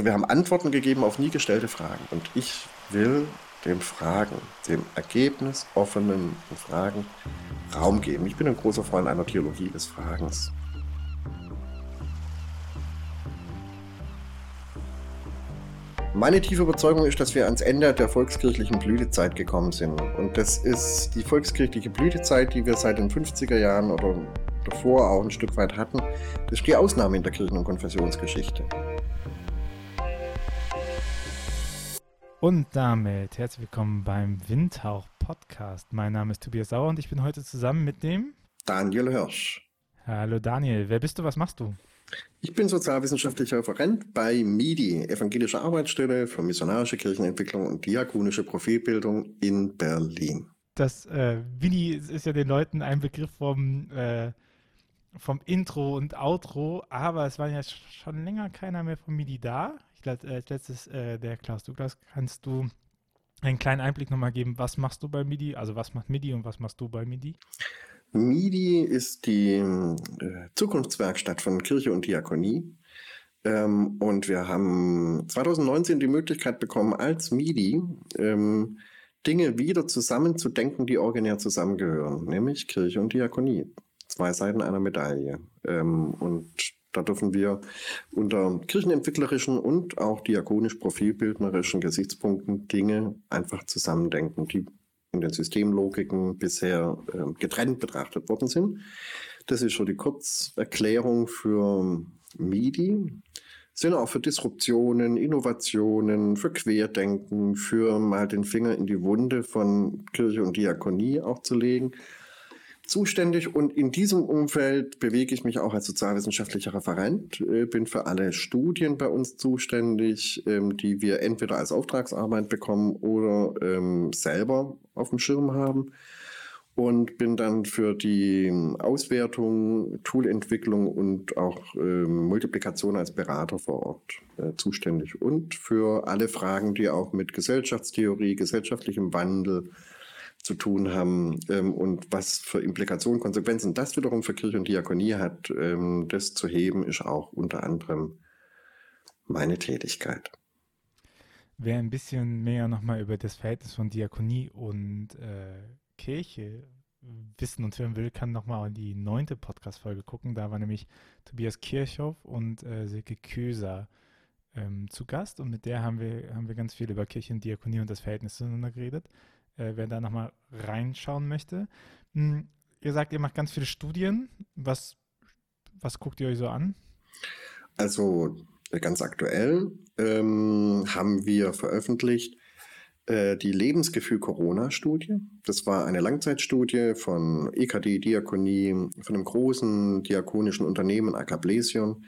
Wir haben Antworten gegeben auf nie gestellte Fragen. Und ich will dem Fragen, dem ergebnisoffenen Fragen Raum geben. Ich bin ein großer Freund einer Theologie des Fragens. Meine tiefe Überzeugung ist, dass wir ans Ende der volkskirchlichen Blütezeit gekommen sind. Und das ist die volkskirchliche Blütezeit, die wir seit den 50er Jahren oder davor auch ein Stück weit hatten. Das ist die Ausnahme in der Kirchen- und Konfessionsgeschichte. Und damit herzlich willkommen beim Windhauch Podcast. Mein Name ist Tobias Sauer und ich bin heute zusammen mit dem Daniel Hirsch. Hallo Daniel, wer bist du, was machst du? Ich bin sozialwissenschaftlicher Referent bei MIDI, Evangelische Arbeitsstelle für missionarische Kirchenentwicklung und diakonische Profilbildung in Berlin. Das äh, MIDI ist ja den Leuten ein Begriff vom, äh, vom Intro und Outro, aber es war ja schon länger keiner mehr von MIDI da. Ich glaube, als letztes äh, der Klaus Douglas. Kannst du einen kleinen Einblick nochmal geben, was machst du bei MIDI? Also was macht MIDI und was machst du bei MIDI? MIDI ist die äh, Zukunftswerkstatt von Kirche und Diakonie. Ähm, und wir haben 2019 die Möglichkeit bekommen, als MIDI ähm, Dinge wieder zusammenzudenken, die originär zusammengehören, nämlich Kirche und Diakonie. Zwei Seiten einer Medaille. Ähm, und da dürfen wir unter kirchenentwicklerischen und auch diakonisch-profilbildnerischen Gesichtspunkten Dinge einfach zusammendenken, die in den Systemlogiken bisher äh, getrennt betrachtet worden sind. Das ist schon die Kurzerklärung für MIDI. Sind auch für Disruptionen, Innovationen, für Querdenken, für mal den Finger in die Wunde von Kirche und Diakonie auch zu legen zuständig und in diesem Umfeld bewege ich mich auch als sozialwissenschaftlicher Referent, äh, bin für alle Studien bei uns zuständig, ähm, die wir entweder als Auftragsarbeit bekommen oder ähm, selber auf dem Schirm haben und bin dann für die Auswertung, Toolentwicklung und auch ähm, Multiplikation als Berater vor Ort äh, zuständig und für alle Fragen, die auch mit Gesellschaftstheorie, gesellschaftlichem Wandel, zu tun haben ähm, und was für Implikationen, Konsequenzen das wiederum für Kirche und Diakonie hat, ähm, das zu heben, ist auch unter anderem meine Tätigkeit. Wer ein bisschen mehr nochmal über das Verhältnis von Diakonie und äh, Kirche wissen und hören will, kann nochmal in die neunte Podcast-Folge gucken. Da war nämlich Tobias Kirchhoff und äh, Silke Köser ähm, zu Gast und mit der haben wir, haben wir ganz viel über Kirche und Diakonie und das Verhältnis zueinander geredet äh, wer da nochmal reinschauen möchte. Hm, ihr sagt, ihr macht ganz viele Studien. Was, was guckt ihr euch so an? Also ganz aktuell ähm, haben wir veröffentlicht äh, die Lebensgefühl-Corona-Studie. Das war eine Langzeitstudie von EKD Diakonie, von einem großen diakonischen Unternehmen, Akablesion,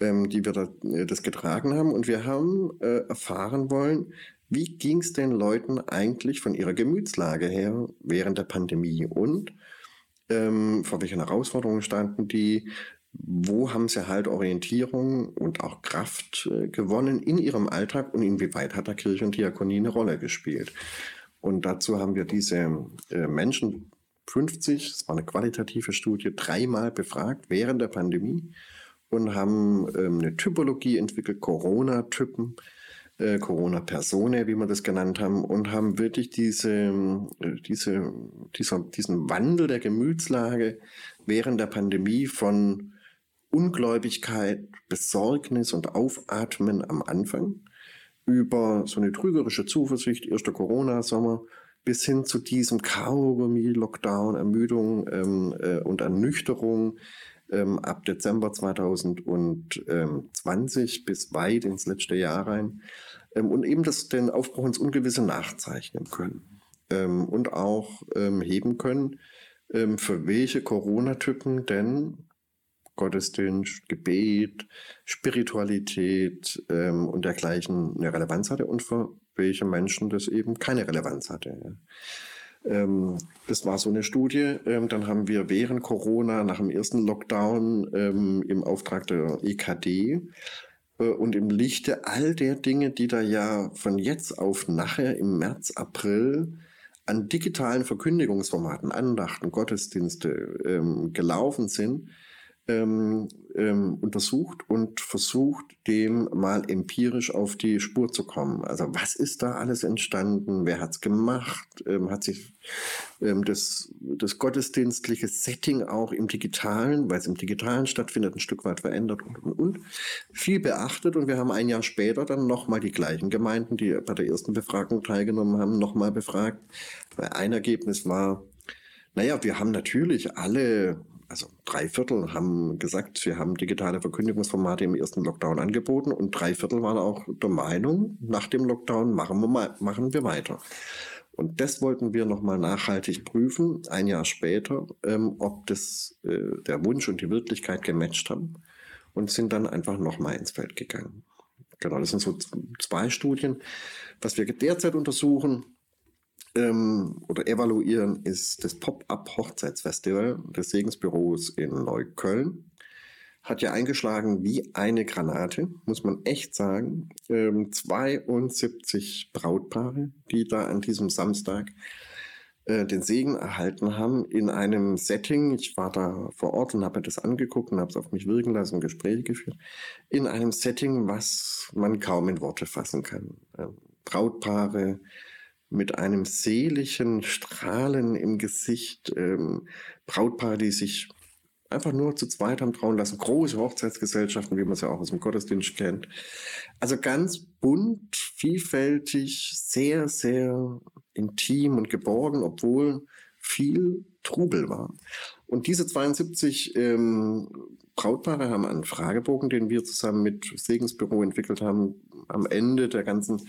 ähm, die wir da, äh, das getragen haben. Und wir haben äh, erfahren wollen, wie ging es den Leuten eigentlich von ihrer Gemütslage her während der Pandemie und ähm, vor welchen Herausforderungen standen die? Wo haben sie halt Orientierung und auch Kraft äh, gewonnen in ihrem Alltag und inwieweit hat da Kirche und Diakonie eine Rolle gespielt? Und dazu haben wir diese äh, Menschen 50, es war eine qualitative Studie, dreimal befragt während der Pandemie und haben ähm, eine Typologie entwickelt, Corona-Typen, äh, Corona-Persone, wie wir das genannt haben, und haben wirklich diese, äh, diese, dieser, diesen Wandel der Gemütslage während der Pandemie von Ungläubigkeit, Besorgnis und Aufatmen am Anfang über so eine trügerische Zuversicht, erster Corona-Sommer, bis hin zu diesem Kaugummi, Lockdown, Ermüdung ähm, äh, und Ernüchterung ähm, ab Dezember 2020 bis weit ins letzte Jahr rein ähm, und eben das, den Aufbruch ins Ungewisse nachzeichnen können ähm, und auch ähm, heben können, ähm, für welche Corona-Typen denn Gottesdienst, Gebet, Spiritualität ähm, und dergleichen eine Relevanz hatte und für welche Menschen das eben keine Relevanz hatte. Ähm, das war so eine Studie. Ähm, dann haben wir während Corona, nach dem ersten Lockdown ähm, im Auftrag der EKD und im Lichte all der Dinge, die da ja von jetzt auf nachher im März, April an digitalen Verkündigungsformaten, Andachten, Gottesdienste ähm, gelaufen sind, ähm, ähm, untersucht und versucht, dem mal empirisch auf die Spur zu kommen. Also was ist da alles entstanden? Wer hat's gemacht? Ähm, hat sich ähm, das, das gottesdienstliche Setting auch im Digitalen, weil es im Digitalen stattfindet, ein Stück weit verändert und, und, und. Viel beachtet und wir haben ein Jahr später dann nochmal die gleichen Gemeinden, die bei der ersten Befragung teilgenommen haben, nochmal befragt. Weil ein Ergebnis war, naja, wir haben natürlich alle also drei Viertel haben gesagt, wir haben digitale Verkündigungsformate im ersten Lockdown angeboten und drei Viertel waren auch der Meinung, nach dem Lockdown machen wir, machen wir weiter. Und das wollten wir nochmal nachhaltig prüfen, ein Jahr später, ähm, ob das äh, der Wunsch und die Wirklichkeit gematcht haben und sind dann einfach nochmal ins Feld gegangen. Genau, das sind so zwei Studien. Was wir derzeit untersuchen, ähm, oder evaluieren, ist das Pop-up-Hochzeitsfestival des Segensbüros in Neukölln. Hat ja eingeschlagen wie eine Granate, muss man echt sagen. Ähm, 72 Brautpaare, die da an diesem Samstag äh, den Segen erhalten haben in einem Setting. Ich war da vor Ort und habe mir das angeguckt und habe es auf mich wirken lassen Gespräche geführt. In einem Setting, was man kaum in Worte fassen kann. Ähm, Brautpaare, mit einem seligen Strahlen im Gesicht, ähm, Brautpaare, die sich einfach nur zu zweit haben trauen lassen, große Hochzeitsgesellschaften, wie man es ja auch aus dem Gottesdienst kennt. Also ganz bunt, vielfältig, sehr, sehr intim und geborgen, obwohl viel Trubel war. Und diese 72 ähm, Brautpaare haben einen Fragebogen, den wir zusammen mit Segensbüro entwickelt haben, am Ende der ganzen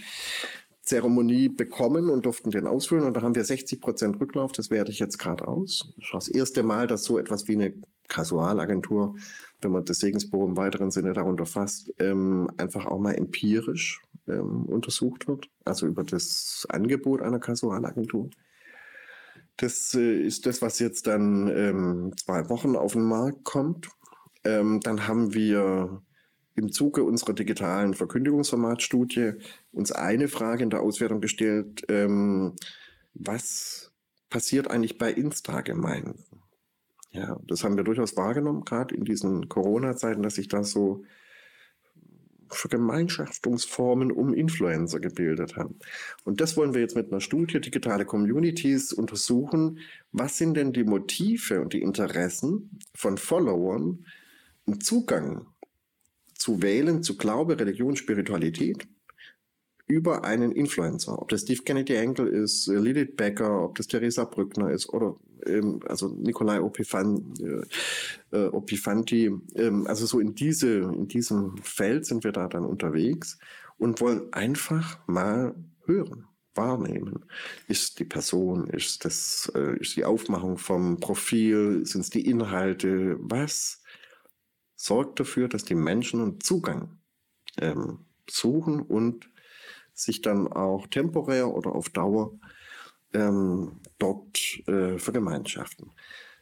Zeremonie bekommen und durften den ausfüllen. Und da haben wir 60 Prozent Rücklauf. Das werde ich jetzt gerade aus. Das ist das erste Mal, dass so etwas wie eine Kasualagentur, wenn man das Segensbuch im weiteren Sinne darunter fasst, ähm, einfach auch mal empirisch ähm, untersucht wird. Also über das Angebot einer Kasualagentur. Das äh, ist das, was jetzt dann ähm, zwei Wochen auf den Markt kommt. Ähm, dann haben wir im Zuge unserer digitalen Verkündigungsformatstudie uns eine Frage in der Auswertung gestellt, ähm, was passiert eigentlich bei Insta-Gemeinden? Ja, das haben wir durchaus wahrgenommen, gerade in diesen Corona-Zeiten, dass sich da so Vergemeinschaftungsformen um Influencer gebildet haben. Und das wollen wir jetzt mit einer Studie digitale Communities untersuchen. Was sind denn die Motive und die Interessen von Followern im Zugang zu wählen, zu Glaube, Religion, Spiritualität über einen Influencer. Ob das Steve Kennedy Enkel ist, äh, Lilith Becker, ob das Theresa Brückner ist oder ähm, also Nikolai Opifan, äh, äh, Opifanti. Ähm, also so in, diese, in diesem Feld sind wir da dann unterwegs und wollen einfach mal hören wahrnehmen. Ist die Person, ist das, äh, ist die Aufmachung vom Profil, sind es die Inhalte, was sorgt dafür, dass die Menschen einen Zugang ähm, suchen und sich dann auch temporär oder auf Dauer ähm, dort äh, vergemeinschaften.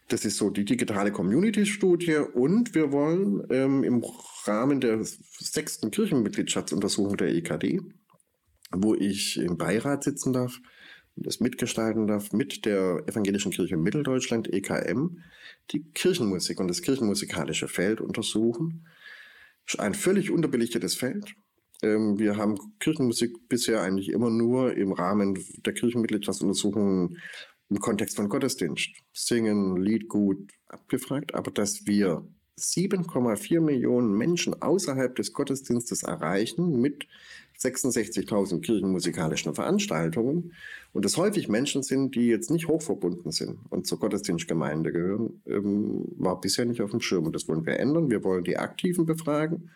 Das ist so die digitale Community-Studie und wir wollen ähm, im Rahmen der sechsten Kirchenmitgliedschaftsuntersuchung der EKD, wo ich im Beirat sitzen darf das mitgestalten darf, mit der Evangelischen Kirche Mitteldeutschland, EKM, die Kirchenmusik und das kirchenmusikalische Feld untersuchen. Ein völlig unterbelichtetes Feld. Ähm, wir haben Kirchenmusik bisher eigentlich immer nur im Rahmen der Kirchenmitgliedschaftsuntersuchungen im Kontext von Gottesdienst, Singen, Lied gut abgefragt, aber dass wir 7,4 Millionen Menschen außerhalb des Gottesdienstes erreichen mit 66.000 kirchenmusikalischen Veranstaltungen und es häufig Menschen sind, die jetzt nicht hochverbunden sind und zur Gottesdienstgemeinde gehören, ähm, war bisher nicht auf dem Schirm. Und das wollen wir ändern. Wir wollen die Aktiven befragen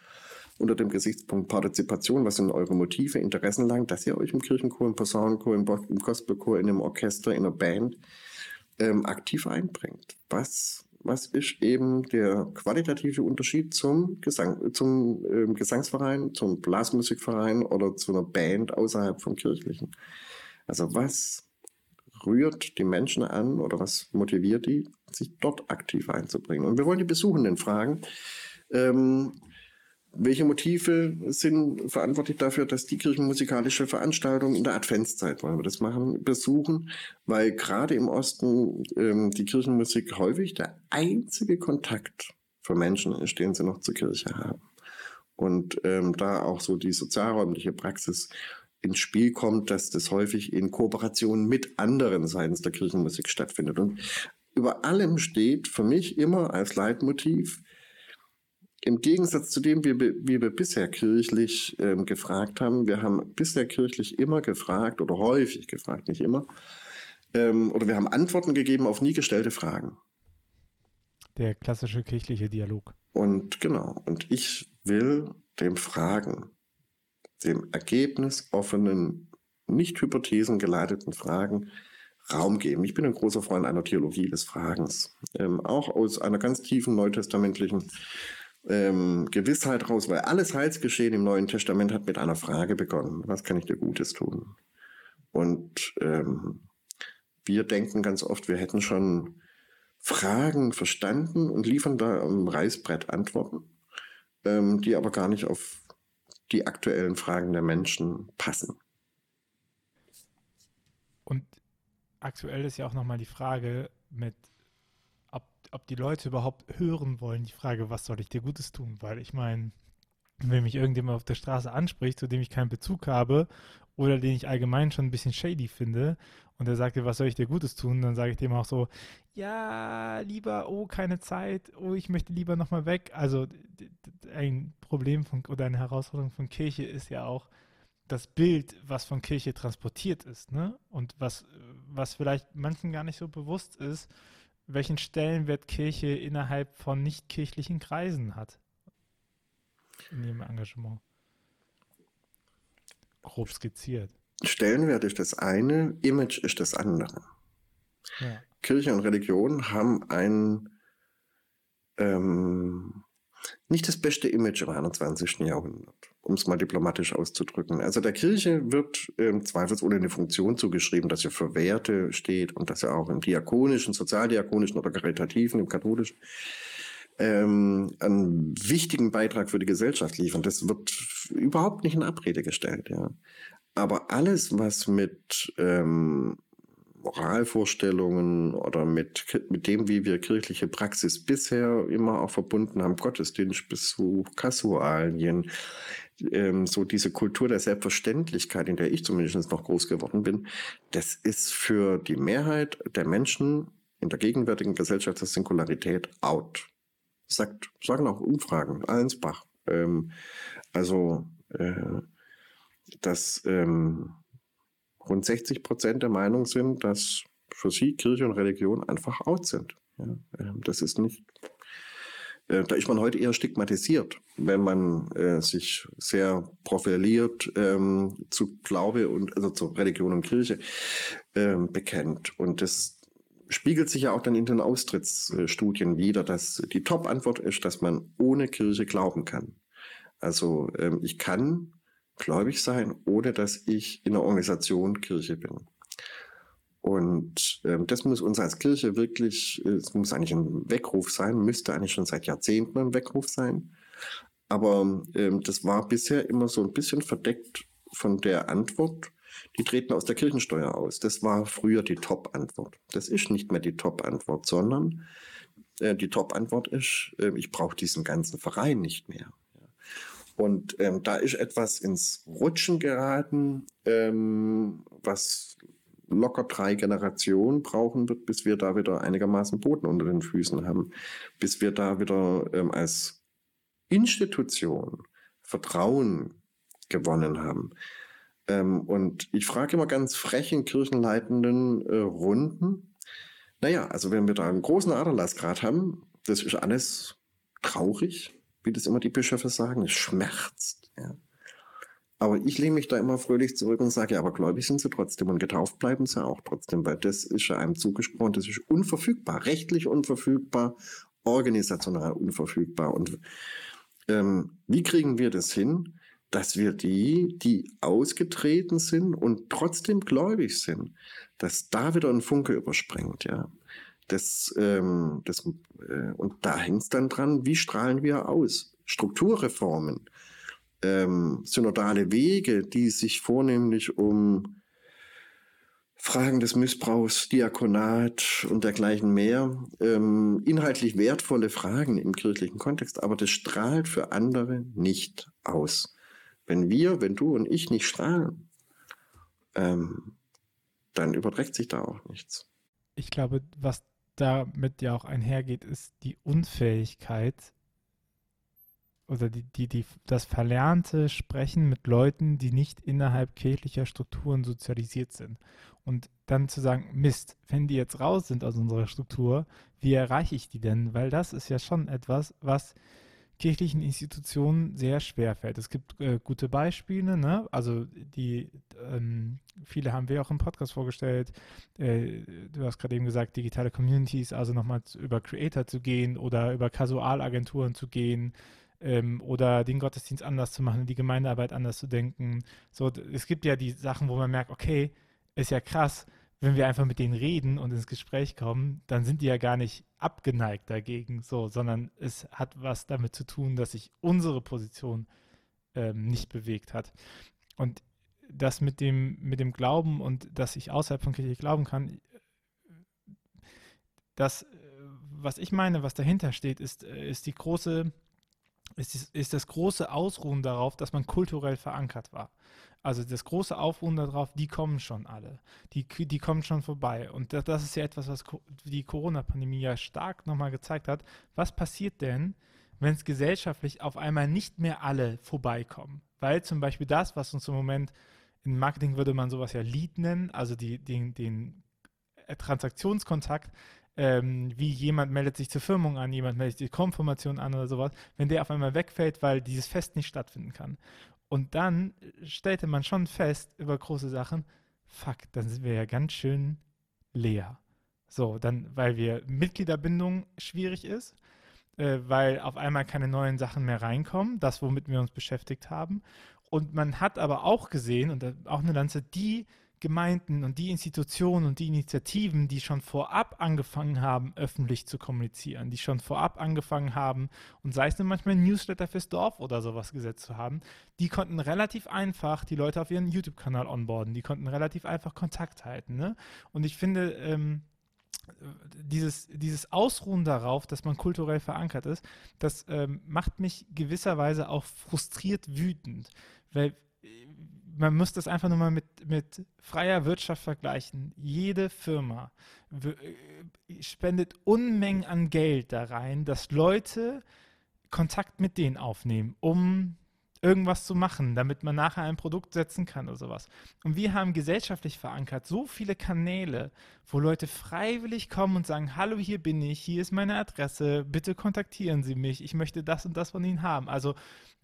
unter dem Gesichtspunkt Partizipation. Was sind eure Motive, Interessenlagen, dass ihr euch im Kirchenchor, im Posaunenchor, im, im Gospelchor, in einem Orchester, in einer Band ähm, aktiv einbringt? Was was ist eben der qualitative Unterschied zum, Gesang, zum äh, Gesangsverein, zum Blasmusikverein oder zu einer Band außerhalb vom Kirchlichen? Also was rührt die Menschen an oder was motiviert die, sich dort aktiv einzubringen? Und wir wollen die Besuchenden fragen, ähm, welche Motive sind verantwortlich dafür, dass die kirchenmusikalische Veranstaltung in der Adventszeit, wollen wir das machen, besuchen? Weil gerade im Osten ähm, die Kirchenmusik häufig der einzige Kontakt für Menschen ist, den sie noch zur Kirche haben. Und ähm, da auch so die sozialräumliche Praxis ins Spiel kommt, dass das häufig in Kooperation mit anderen seitens der Kirchenmusik stattfindet. Und über allem steht für mich immer als Leitmotiv, im Gegensatz zu dem, wie, wie wir bisher kirchlich ähm, gefragt haben, wir haben bisher kirchlich immer gefragt oder häufig gefragt, nicht immer, ähm, oder wir haben Antworten gegeben auf nie gestellte Fragen. Der klassische kirchliche Dialog. Und genau, und ich will dem Fragen, dem ergebnisoffenen, nicht hypothesengeleiteten Fragen Raum geben. Ich bin ein großer Freund einer Theologie des Fragens, ähm, auch aus einer ganz tiefen neutestamentlichen ähm, Gewissheit raus, weil alles Heilsgeschehen im Neuen Testament hat mit einer Frage begonnen. Was kann ich dir Gutes tun? Und ähm, wir denken ganz oft, wir hätten schon Fragen verstanden und liefern da am Reißbrett Antworten, ähm, die aber gar nicht auf die aktuellen Fragen der Menschen passen. Und aktuell ist ja auch nochmal die Frage mit ob die Leute überhaupt hören wollen, die Frage, was soll ich dir Gutes tun? Weil ich meine, wenn mich irgendjemand auf der Straße anspricht, zu dem ich keinen Bezug habe oder den ich allgemein schon ein bisschen shady finde und der sagt dir, was soll ich dir Gutes tun, dann sage ich dem auch so, ja, lieber, oh, keine Zeit, oh, ich möchte lieber nochmal weg. Also ein Problem von, oder eine Herausforderung von Kirche ist ja auch das Bild, was von Kirche transportiert ist, ne? Und was, was vielleicht manchen gar nicht so bewusst ist, welchen Stellenwert Kirche innerhalb von nichtkirchlichen Kreisen hat. In ihrem Engagement. Grob skizziert. Stellenwert ist das eine, Image ist das andere. Ja. Kirche und Religion haben ein ähm, nicht das beste Image im 21. Jahrhundert, um es mal diplomatisch auszudrücken. Also der Kirche wird ähm, zweifelsohne eine Funktion zugeschrieben, dass er für Werte steht und dass er auch im diakonischen, sozialdiakonischen oder karitativen, im katholischen, ähm, einen wichtigen Beitrag für die Gesellschaft liefern. Das wird überhaupt nicht in Abrede gestellt. Ja. Aber alles, was mit ähm, Moralvorstellungen oder mit, mit dem, wie wir kirchliche Praxis bisher immer auch verbunden haben, Gottesdienstbesuch, Kasualien, ähm, so diese Kultur der Selbstverständlichkeit, in der ich zumindest noch groß geworden bin, das ist für die Mehrheit der Menschen in der gegenwärtigen Gesellschaft der Singularität out. Sagt, sagen auch Umfragen, Allensbach. Ähm, also, äh, dass ähm, rund 60 Prozent der Meinung sind, dass für sie Kirche und Religion einfach out sind. Ja, ähm, das ist nicht, äh, da ist man heute eher stigmatisiert, wenn man äh, sich sehr profiliert ähm, zu Glaube und also zu Religion und Kirche ähm, bekennt. Und das spiegelt sich ja auch dann in den Austrittsstudien wieder, dass die Top-Antwort ist, dass man ohne Kirche glauben kann. Also ähm, ich kann gläubig sein, ohne dass ich in der Organisation Kirche bin. Und ähm, das muss uns als Kirche wirklich, es muss eigentlich ein Weckruf sein, müsste eigentlich schon seit Jahrzehnten ein Weckruf sein. Aber ähm, das war bisher immer so ein bisschen verdeckt von der Antwort, die treten aus der Kirchensteuer aus. Das war früher die Top-Antwort. Das ist nicht mehr die Top-Antwort, sondern äh, die Top-Antwort ist, äh, ich brauche diesen ganzen Verein nicht mehr. Und ähm, da ist etwas ins Rutschen geraten, ähm, was locker drei Generationen brauchen wird, bis wir da wieder einigermaßen Boden unter den Füßen haben, bis wir da wieder ähm, als Institution Vertrauen gewonnen haben. Ähm, und ich frage immer ganz frech in kirchenleitenden äh, Runden, naja, also wenn wir da einen großen Aderlassgrad haben, das ist alles traurig, wie das immer die Bischöfe sagen, es schmerzt. Ja. Aber ich lehne mich da immer fröhlich zurück und sage, ja, aber gläubig sind sie trotzdem und getauft bleiben sie auch trotzdem, weil das ist ja einem zugesprochen, das ist unverfügbar, rechtlich unverfügbar, organisational unverfügbar. Und ähm, wie kriegen wir das hin, dass wir die, die ausgetreten sind und trotzdem gläubig sind, dass da wieder ein Funke überspringt, ja. Das, ähm, das, äh, und da hängt es dann dran, wie strahlen wir aus? Strukturreformen, ähm, synodale Wege, die sich vornehmlich um Fragen des Missbrauchs, Diakonat und dergleichen mehr. Ähm, inhaltlich wertvolle Fragen im kirchlichen Kontext, aber das strahlt für andere nicht aus. Wenn wir, wenn du und ich nicht strahlen, ähm, dann überträgt sich da auch nichts. Ich glaube, was damit ja auch einhergeht, ist die Unfähigkeit oder die, die, die, das verlernte Sprechen mit Leuten, die nicht innerhalb kirchlicher Strukturen sozialisiert sind. Und dann zu sagen, Mist, wenn die jetzt raus sind aus unserer Struktur, wie erreiche ich die denn? Weil das ist ja schon etwas, was kirchlichen Institutionen sehr schwer fällt. Es gibt äh, gute Beispiele, ne? also die, ähm, viele haben wir auch im Podcast vorgestellt. Äh, du hast gerade eben gesagt, digitale Communities, also nochmal über Creator zu gehen oder über Kasualagenturen zu gehen ähm, oder den Gottesdienst anders zu machen, die Gemeindearbeit anders zu denken. So, es gibt ja die Sachen, wo man merkt, okay, ist ja krass, wenn wir einfach mit denen reden und ins Gespräch kommen, dann sind die ja gar nicht abgeneigt dagegen, so, sondern es hat was damit zu tun, dass sich unsere Position ähm, nicht bewegt hat. Und das mit dem, mit dem Glauben und dass ich außerhalb von Kirche glauben kann, das, was ich meine, was dahinter steht, ist, ist die große, ist, ist das große Ausruhen darauf, dass man kulturell verankert war. Also das große Aufruhen darauf, die kommen schon alle. Die, die kommen schon vorbei. Und das, das ist ja etwas, was die Corona-Pandemie ja stark nochmal gezeigt hat. Was passiert denn, wenn es gesellschaftlich auf einmal nicht mehr alle vorbeikommen? Weil zum Beispiel das, was uns im Moment in Marketing würde man sowas ja Lead nennen, also die, den, den Transaktionskontakt, ähm, wie jemand meldet sich zur Firmung an, jemand meldet sich Konfirmation an oder sowas, wenn der auf einmal wegfällt, weil dieses Fest nicht stattfinden kann. Und dann stellte man schon fest über große Sachen, fuck, dann sind wir ja ganz schön leer. So, dann, weil wir Mitgliederbindung schwierig ist, äh, weil auf einmal keine neuen Sachen mehr reinkommen, das, womit wir uns beschäftigt haben. Und man hat aber auch gesehen, und auch eine Lanze, die Gemeinden und die Institutionen und die Initiativen, die schon vorab angefangen haben, öffentlich zu kommunizieren, die schon vorab angefangen haben, und sei es nur manchmal ein Newsletter fürs Dorf oder sowas gesetzt zu haben, die konnten relativ einfach die Leute auf ihren YouTube-Kanal onboarden, die konnten relativ einfach Kontakt halten. Ne? Und ich finde, ähm, dieses, dieses Ausruhen darauf, dass man kulturell verankert ist, das ähm, macht mich gewisserweise auch frustriert wütend, weil man muss das einfach nur mal mit, mit freier Wirtschaft vergleichen. Jede Firma äh, spendet Unmengen an Geld da rein, dass Leute Kontakt mit denen aufnehmen, um irgendwas zu machen, damit man nachher ein Produkt setzen kann oder sowas. Und wir haben gesellschaftlich verankert so viele Kanäle, wo Leute freiwillig kommen und sagen, hallo, hier bin ich, hier ist meine Adresse, bitte kontaktieren Sie mich, ich möchte das und das von Ihnen haben. Also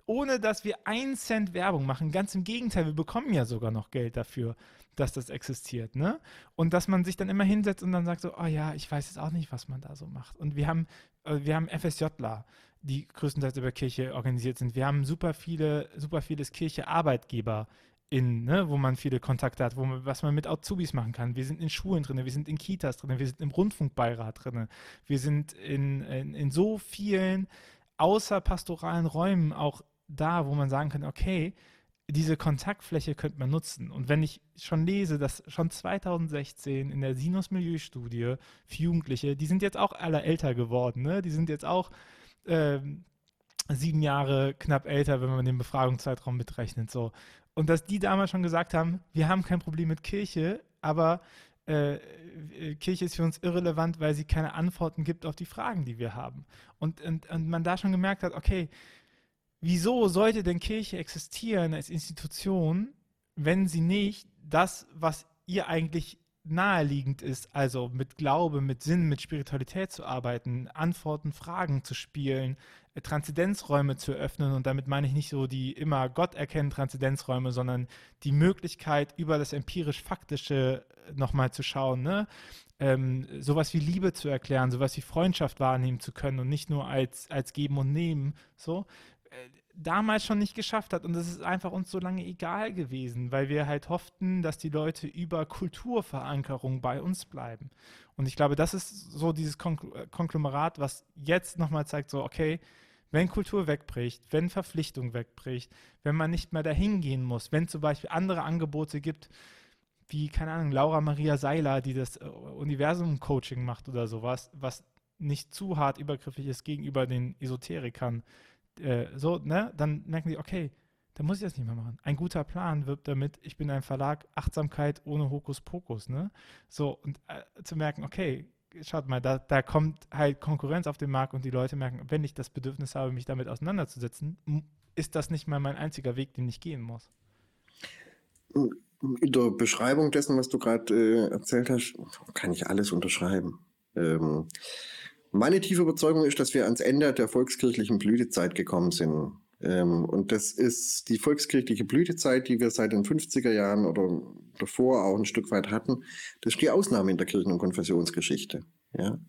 ohne dass wir einen Cent Werbung machen. Ganz im Gegenteil, wir bekommen ja sogar noch Geld dafür, dass das existiert. Ne? Und dass man sich dann immer hinsetzt und dann sagt so, oh ja, ich weiß jetzt auch nicht, was man da so macht. Und wir haben, äh, wir haben FSJler, die größtenteils über Kirche organisiert sind. Wir haben super viele, super vieles Kirche-Arbeitgeber in, ne, wo man viele Kontakte hat, wo man, was man mit Azubis machen kann. Wir sind in Schulen drin, wir sind in Kitas drin, wir sind im Rundfunkbeirat drin, wir sind in, in, in so vielen außerpastoralen Räumen auch da, wo man sagen kann, okay, diese Kontaktfläche könnte man nutzen. Und wenn ich schon lese, dass schon 2016 in der Sinus-Milieu-Studie für Jugendliche, die sind jetzt auch alle älter geworden, ne? die sind jetzt auch ähm, sieben Jahre knapp älter, wenn man den Befragungszeitraum mitrechnet. So. Und dass die damals schon gesagt haben, wir haben kein Problem mit Kirche, aber äh, Kirche ist für uns irrelevant, weil sie keine Antworten gibt auf die Fragen, die wir haben. Und, und, und man da schon gemerkt hat, okay, wieso sollte denn Kirche existieren als Institution, wenn sie nicht das, was ihr eigentlich naheliegend ist, also mit Glaube, mit Sinn, mit Spiritualität zu arbeiten, Antworten, Fragen zu spielen, äh, Transzendenzräume zu öffnen und damit meine ich nicht so die immer Gott erkennen Transzendenzräume, sondern die Möglichkeit über das empirisch-faktische äh, nochmal zu schauen, ne? Ähm, sowas wie Liebe zu erklären, sowas wie Freundschaft wahrnehmen zu können und nicht nur als, als Geben und Nehmen, so damals schon nicht geschafft hat. Und das ist einfach uns so lange egal gewesen, weil wir halt hofften, dass die Leute über Kulturverankerung bei uns bleiben. Und ich glaube, das ist so dieses Konglomerat, was jetzt nochmal zeigt, so, okay, wenn Kultur wegbricht, wenn Verpflichtung wegbricht, wenn man nicht mehr dahin gehen muss, wenn zum Beispiel andere Angebote gibt, wie, keine Ahnung, Laura Maria Seiler, die das äh, Universum-Coaching macht oder sowas, was nicht zu hart übergriffig ist gegenüber den Esoterikern, äh, so, ne, dann merken die, okay, dann muss ich das nicht mehr machen. Ein guter Plan wirbt damit, ich bin ein Verlag, Achtsamkeit ohne Hokuspokus, ne? So, und äh, zu merken, okay, schaut mal, da, da kommt halt Konkurrenz auf den Markt und die Leute merken, wenn ich das Bedürfnis habe, mich damit auseinanderzusetzen, ist das nicht mal mein einziger Weg, den ich gehen muss. In der Beschreibung dessen, was du gerade äh, erzählt hast, kann ich alles unterschreiben. Ähm, meine tiefe Überzeugung ist, dass wir ans Ende der volkskirchlichen Blütezeit gekommen sind. Ähm, und das ist die volkskirchliche Blütezeit, die wir seit den 50er Jahren oder davor auch ein Stück weit hatten. Das ist die Ausnahme in der Kirchen- und Konfessionsgeschichte. Ja.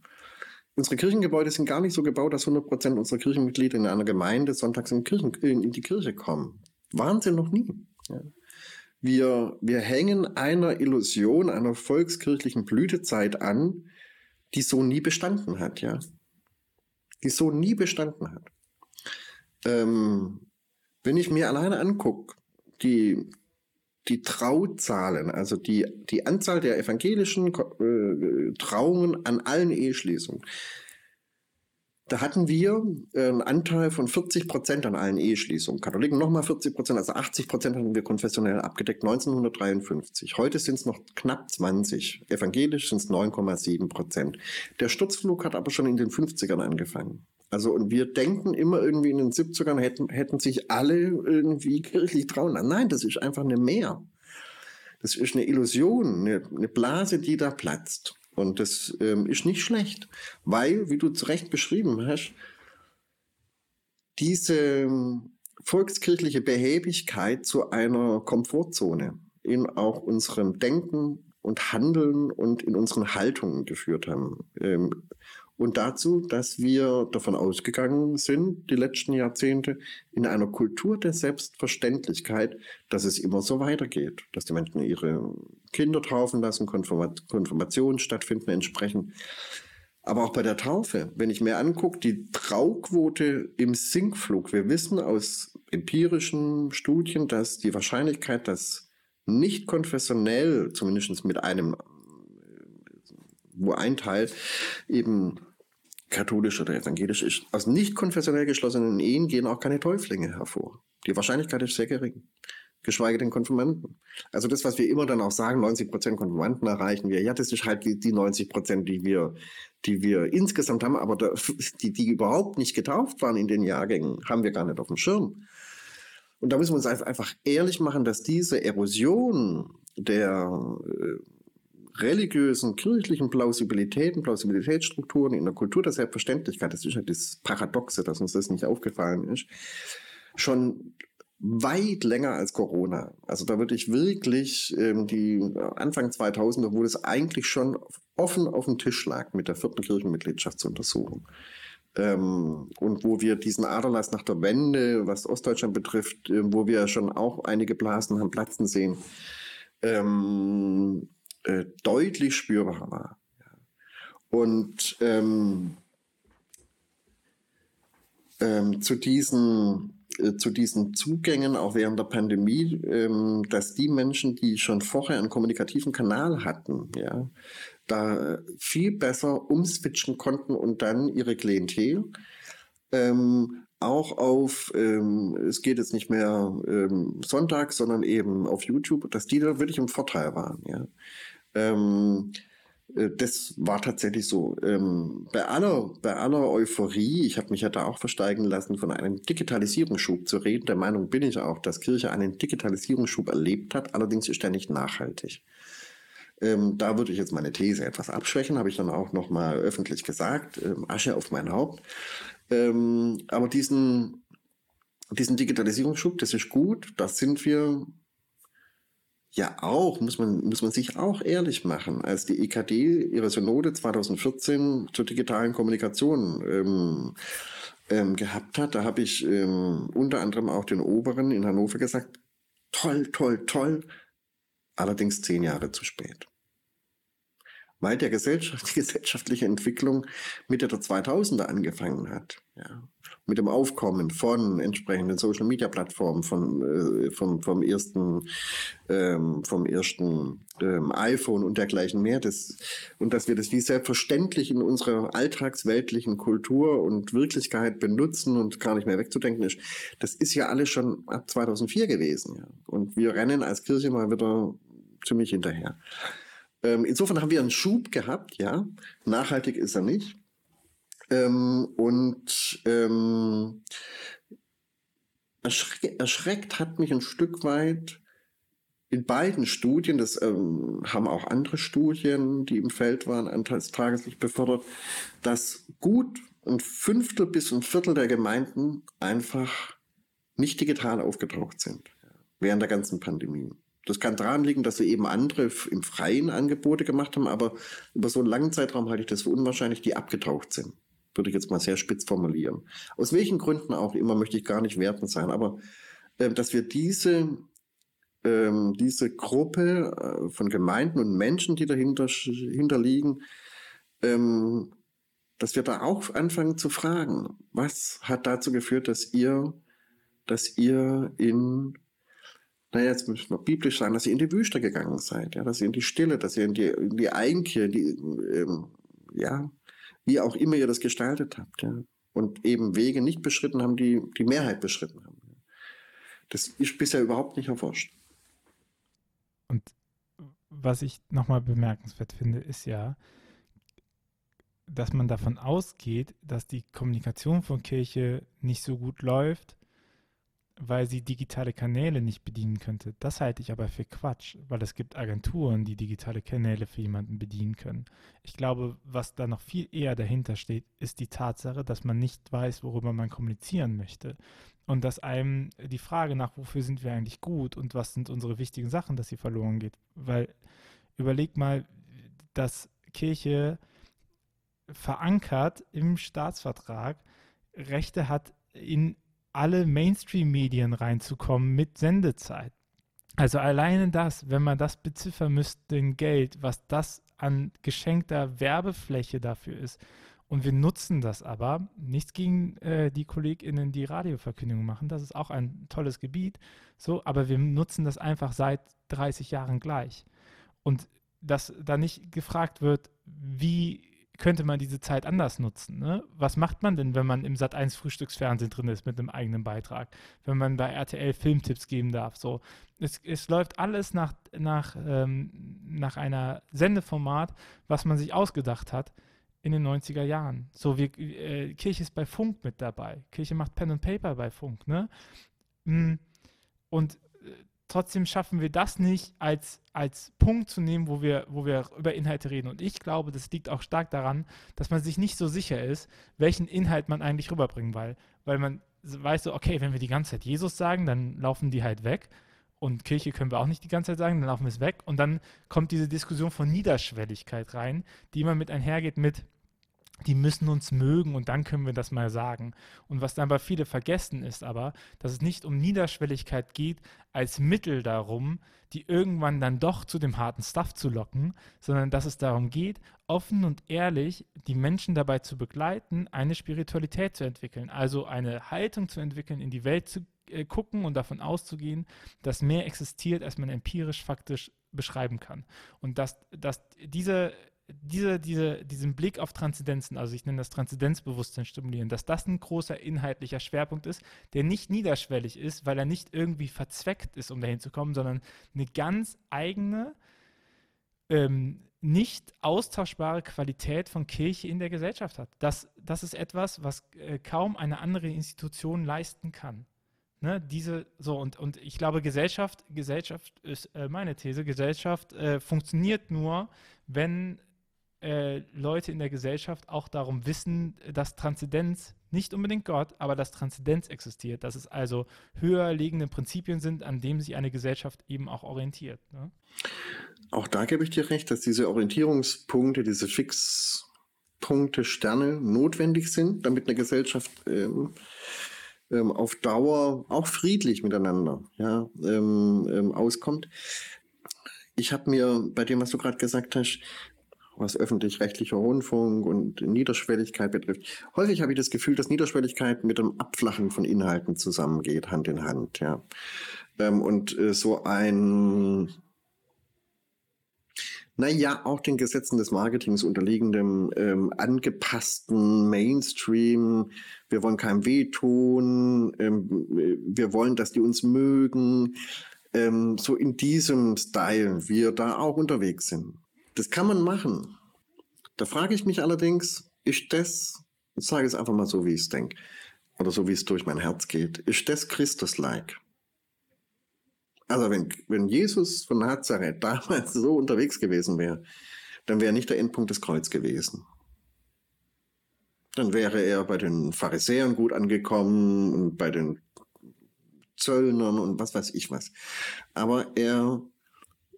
Unsere Kirchengebäude sind gar nicht so gebaut, dass 100 Prozent unserer Kirchenmitglieder in einer Gemeinde sonntags in, Kirchen, in die Kirche kommen. Waren sie noch nie. Ja. Wir, wir hängen einer Illusion einer volkskirchlichen Blütezeit an, die so nie bestanden hat, ja. Die so nie bestanden hat. Ähm, wenn ich mir alleine angucke, die, die Trauzahlen, also die, die Anzahl der evangelischen äh, Trauungen an allen Eheschließungen, da hatten wir äh, einen Anteil von 40 Prozent an allen Eheschließungen. Katholiken nochmal 40 Prozent, also 80 Prozent hatten wir konfessionell abgedeckt 1953. Heute sind es noch knapp 20. Evangelisch sind es 9,7 Prozent. Der Sturzflug hat aber schon in den 50ern angefangen. Also und wir denken immer irgendwie in den 70ern hätten, hätten sich alle irgendwie kirchlich trauen. Nein, das ist einfach eine Mehr. Das ist eine Illusion, eine, eine Blase, die da platzt. Und das ähm, ist nicht schlecht, weil, wie du zu Recht beschrieben hast, diese ähm, volkskirchliche Behäbigkeit zu einer Komfortzone in auch unserem Denken und Handeln und in unseren Haltungen geführt haben. Ähm, und dazu, dass wir davon ausgegangen sind, die letzten Jahrzehnte, in einer Kultur der Selbstverständlichkeit, dass es immer so weitergeht, dass die Menschen ihre Kinder taufen lassen, Konfirmationen stattfinden entsprechend. Aber auch bei der Taufe, wenn ich mir angucke, die Trauquote im Sinkflug, wir wissen aus empirischen Studien, dass die Wahrscheinlichkeit, dass nicht konfessionell, zumindest mit einem wo ein Teil eben katholisch oder evangelisch ist. Aus nicht konfessionell geschlossenen Ehen gehen auch keine Täuflinge hervor. Die Wahrscheinlichkeit ist sehr gering. Geschweige denn Konfirmanden. Also das, was wir immer dann auch sagen, 90 Prozent Konfirmanden erreichen wir. Ja, das ist halt die, die 90 Prozent, die wir, die wir insgesamt haben, aber da, die, die überhaupt nicht getauft waren in den Jahrgängen, haben wir gar nicht auf dem Schirm. Und da müssen wir uns einfach ehrlich machen, dass diese Erosion der äh, religiösen, kirchlichen Plausibilitäten, Plausibilitätsstrukturen in der Kultur der Selbstverständlichkeit, das ist ja das Paradoxe, dass uns das nicht aufgefallen ist, schon weit länger als Corona. Also da würde ich wirklich ähm, die Anfang 2000er, wo das eigentlich schon offen auf dem Tisch lag mit der vierten Kirchenmitgliedschaftsuntersuchung. Ähm, und wo wir diesen Aderlass nach der Wende, was Ostdeutschland betrifft, äh, wo wir schon auch einige Blasen haben platzen sehen, ähm, äh, deutlich spürbar war. Und ähm, ähm, zu diesen äh, zu diesen Zugängen auch während der Pandemie, ähm, dass die Menschen, die schon vorher einen kommunikativen Kanal hatten, ja, da viel besser umswitchen konnten und dann ihre Klientel ähm, auch auf, ähm, es geht jetzt nicht mehr ähm, Sonntag, sondern eben auf YouTube, dass die da wirklich im Vorteil waren. Ja. Ähm, äh, das war tatsächlich so. Ähm, bei, aller, bei aller Euphorie, ich habe mich ja da auch versteigen lassen, von einem Digitalisierungsschub zu reden. Der Meinung bin ich auch, dass Kirche einen Digitalisierungsschub erlebt hat. Allerdings ist er nicht nachhaltig. Ähm, da würde ich jetzt meine These etwas abschwächen, habe ich dann auch nochmal öffentlich gesagt. Ähm, Asche auf mein Haupt. Ähm, aber diesen, diesen Digitalisierungsschub, das ist gut. Da sind wir ja auch, muss man, muss man sich auch ehrlich machen, als die EKD ihre Synode 2014 zur digitalen Kommunikation ähm, ähm, gehabt hat, da habe ich ähm, unter anderem auch den Oberen in Hannover gesagt, toll, toll, toll, allerdings zehn Jahre zu spät. weil der Gesellschaft, die gesellschaftliche Entwicklung Mitte der 2000er angefangen hat. Ja. Mit dem Aufkommen von entsprechenden Social Media Plattformen, von, äh, vom, vom ersten, ähm, vom ersten ähm, iPhone und dergleichen mehr. Das, und dass wir das wie selbstverständlich in unserer alltagsweltlichen Kultur und Wirklichkeit benutzen und gar nicht mehr wegzudenken ist, das ist ja alles schon ab 2004 gewesen. Ja. Und wir rennen als Kirche mal wieder ziemlich hinterher. Ähm, insofern haben wir einen Schub gehabt, ja. Nachhaltig ist er nicht. Ähm, und ähm, erschreck, erschreckt hat mich ein Stück weit in beiden Studien, das ähm, haben auch andere Studien, die im Feld waren, an das Tageslicht befördert, dass gut ein Fünftel bis ein Viertel der Gemeinden einfach nicht digital aufgetaucht sind während der ganzen Pandemie. Das kann daran liegen, dass sie eben andere im freien Angebote gemacht haben, aber über so einen langen Zeitraum halte ich das für unwahrscheinlich, die abgetaucht sind. Würde ich jetzt mal sehr spitz formulieren. Aus welchen Gründen auch immer möchte ich gar nicht wertend sein, aber äh, dass wir diese, ähm, diese Gruppe äh, von Gemeinden und Menschen, die dahinter hinterliegen, ähm, dass wir da auch anfangen zu fragen, was hat dazu geführt, dass ihr, dass ihr in naja, jetzt müssen wir biblisch sagen, dass ihr in die Wüste gegangen seid, ja, dass ihr in die Stille, dass ihr in die, in die Einkehr, die, ähm, ja, wie auch immer ihr das gestaltet habt, ja. Und eben Wege nicht beschritten haben, die die Mehrheit beschritten haben. Das ist bisher überhaupt nicht erforscht. Und was ich nochmal bemerkenswert finde, ist ja, dass man davon ausgeht, dass die Kommunikation von Kirche nicht so gut läuft, weil sie digitale Kanäle nicht bedienen könnte. Das halte ich aber für Quatsch, weil es gibt Agenturen, die digitale Kanäle für jemanden bedienen können. Ich glaube, was da noch viel eher dahinter steht, ist die Tatsache, dass man nicht weiß, worüber man kommunizieren möchte. Und dass einem die Frage nach, wofür sind wir eigentlich gut und was sind unsere wichtigen Sachen, dass sie verloren geht. Weil überleg mal, dass Kirche verankert im Staatsvertrag Rechte hat in alle Mainstream-Medien reinzukommen mit Sendezeit. Also alleine das, wenn man das beziffern müsste in Geld, was das an geschenkter Werbefläche dafür ist. Und wir nutzen das aber. Nichts gegen äh, die KollegInnen, die Radioverkündungen machen. Das ist auch ein tolles Gebiet. So, aber wir nutzen das einfach seit 30 Jahren gleich. Und dass da nicht gefragt wird, wie könnte man diese Zeit anders nutzen. Ne? Was macht man denn, wenn man im Sat 1 Frühstücksfernsehen drin ist mit einem eigenen Beitrag? Wenn man bei RTL Filmtipps geben darf? So, es, es läuft alles nach, nach, ähm, nach einer Sendeformat, was man sich ausgedacht hat in den 90er Jahren. So, wir, äh, Kirche ist bei Funk mit dabei. Kirche macht Pen and Paper bei Funk. Ne? Mm, und trotzdem schaffen wir das nicht als, als Punkt zu nehmen, wo wir, wo wir über Inhalte reden. Und ich glaube, das liegt auch stark daran, dass man sich nicht so sicher ist, welchen Inhalt man eigentlich rüberbringen will. Weil man weiß so, okay, wenn wir die ganze Zeit Jesus sagen, dann laufen die halt weg. Und Kirche können wir auch nicht die ganze Zeit sagen, dann laufen wir es weg. Und dann kommt diese Diskussion von Niederschwelligkeit rein, die immer mit einhergeht mit, die müssen uns mögen und dann können wir das mal sagen. Und was dann bei viele vergessen ist aber, dass es nicht um Niederschwelligkeit geht als Mittel darum, die irgendwann dann doch zu dem harten Stuff zu locken, sondern dass es darum geht, offen und ehrlich die Menschen dabei zu begleiten, eine Spiritualität zu entwickeln, also eine Haltung zu entwickeln, in die Welt zu äh, gucken und davon auszugehen, dass mehr existiert, als man empirisch faktisch beschreiben kann. Und dass, dass diese diese, diese, diesen Blick auf Transzendenzen, also ich nenne das Transzendenzbewusstsein stimulieren, dass das ein großer inhaltlicher Schwerpunkt ist, der nicht niederschwellig ist, weil er nicht irgendwie verzweckt ist, um dahin zu kommen, sondern eine ganz eigene, ähm, nicht austauschbare Qualität von Kirche in der Gesellschaft hat. Das, das ist etwas, was äh, kaum eine andere Institution leisten kann. Ne, diese, so, und, und ich glaube, Gesellschaft, Gesellschaft ist äh, meine These, Gesellschaft äh, funktioniert nur, wenn äh, Leute in der Gesellschaft auch darum wissen, dass Transzendenz nicht unbedingt Gott, aber dass Transzendenz existiert, dass es also höher liegende Prinzipien sind, an denen sich eine Gesellschaft eben auch orientiert. Ne? Auch da gebe ich dir recht, dass diese Orientierungspunkte, diese Fixpunkte, Sterne notwendig sind, damit eine Gesellschaft ähm, ähm, auf Dauer auch friedlich miteinander ja, ähm, ähm auskommt. Ich habe mir bei dem, was du gerade gesagt hast, was öffentlich-rechtlicher Rundfunk und Niederschwelligkeit betrifft. Häufig habe ich das Gefühl, dass Niederschwelligkeit mit dem Abflachen von Inhalten zusammengeht, Hand in Hand. Ja. Ähm, und äh, so ein naja, auch den Gesetzen des Marketings unterliegendem ähm, angepassten Mainstream. Wir wollen keinem wehtun, ähm, wir wollen, dass die uns mögen. Ähm, so in diesem Style wir da auch unterwegs sind. Das kann man machen. Da frage ich mich allerdings, ist das, ich sage es einfach mal so, wie ich es denke, oder so wie es durch mein Herz geht, ist das Christus-like? Also wenn, wenn Jesus von Nazareth damals so unterwegs gewesen wäre, dann wäre nicht der Endpunkt des Kreuz gewesen. Dann wäre er bei den Pharisäern gut angekommen und bei den Zöllnern und was weiß ich was. Aber er,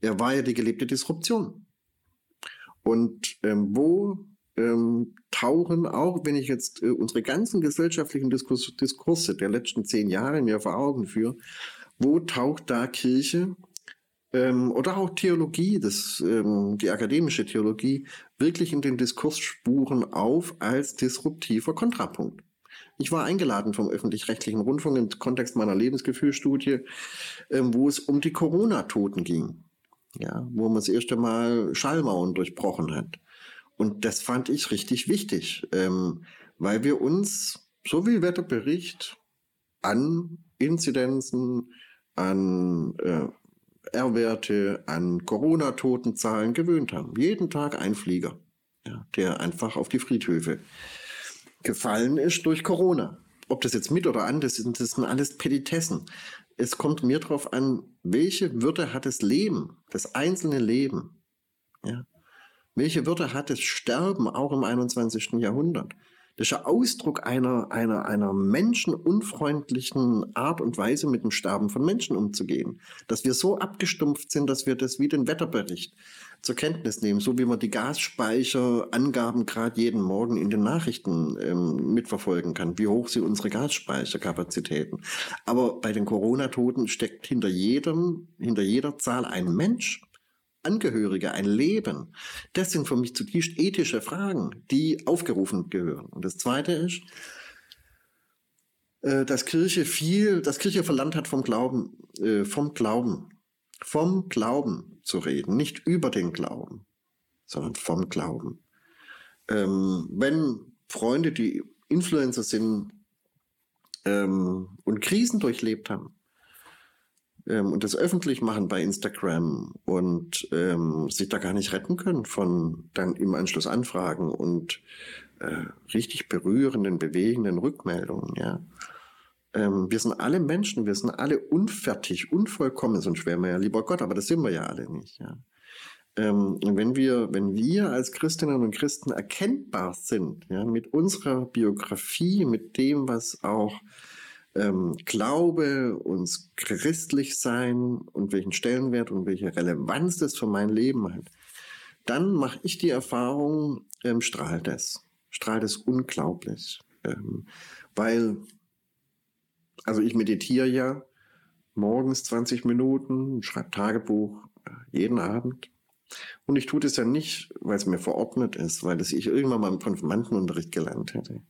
er war ja die gelebte Disruption. Und ähm, wo ähm, tauchen auch, wenn ich jetzt äh, unsere ganzen gesellschaftlichen Diskurs Diskurse der letzten zehn Jahre mir vor Augen führe, wo taucht da Kirche ähm, oder auch Theologie, das, ähm, die akademische Theologie, wirklich in den Diskursspuren auf als disruptiver Kontrapunkt? Ich war eingeladen vom öffentlich-rechtlichen Rundfunk im Kontext meiner Lebensgefühlstudie, ähm, wo es um die Corona-Toten ging. Ja, wo man das erste Mal Schallmauern durchbrochen hat. Und das fand ich richtig wichtig, ähm, weil wir uns, so wie Wetterbericht, an Inzidenzen, an äh, R-Werte, an Corona-Totenzahlen gewöhnt haben. Jeden Tag ein Flieger, ja, der einfach auf die Friedhöfe gefallen ist durch Corona. Ob das jetzt mit oder an, das sind, das sind alles Petitessen. Es kommt mir darauf an, welche Würde hat das Leben, das einzelne Leben. Ja? Welche Würde hat das Sterben auch im 21. Jahrhundert? Das ist ja Ausdruck einer, einer, einer menschenunfreundlichen Art und Weise, mit dem Sterben von Menschen umzugehen. Dass wir so abgestumpft sind, dass wir das wie den Wetterbericht zur Kenntnis nehmen, so wie man die Gasspeicherangaben gerade jeden Morgen in den Nachrichten ähm, mitverfolgen kann, wie hoch sind unsere Gasspeicherkapazitäten. Aber bei den Corona-Toten steckt hinter jedem, hinter jeder Zahl ein Mensch Angehörige, ein Leben. Das sind für mich zutiefst ethische Fragen, die aufgerufen gehören. Und das Zweite ist, äh, dass Kirche viel, dass Kirche verlangt hat vom Glauben, äh, vom Glauben, vom Glauben zu reden, nicht über den Glauben, sondern vom Glauben. Ähm, wenn Freunde, die Influencer sind ähm, und Krisen durchlebt haben, ähm, und das öffentlich machen bei Instagram und ähm, sich da gar nicht retten können von dann im Anschluss Anfragen und äh, richtig berührenden, bewegenden Rückmeldungen, ja. Ähm, wir sind alle Menschen, wir sind alle unfertig, unvollkommen, sonst wären wir ja lieber Gott, aber das sind wir ja alle nicht, ja. Ähm, wenn wir, wenn wir als Christinnen und Christen erkennbar sind, ja, mit unserer Biografie, mit dem, was auch ähm, Glaube, uns christlich sein und welchen Stellenwert und welche Relevanz das für mein Leben hat, dann mache ich die Erfahrung, ähm, strahlt es. Strahlt es unglaublich. Ähm, weil, also ich meditiere ja morgens 20 Minuten, schreibe Tagebuch äh, jeden Abend. Und ich tue das ja nicht, weil es mir verordnet ist, weil das ich irgendwann mal im Konfirmandenunterricht gelernt hätte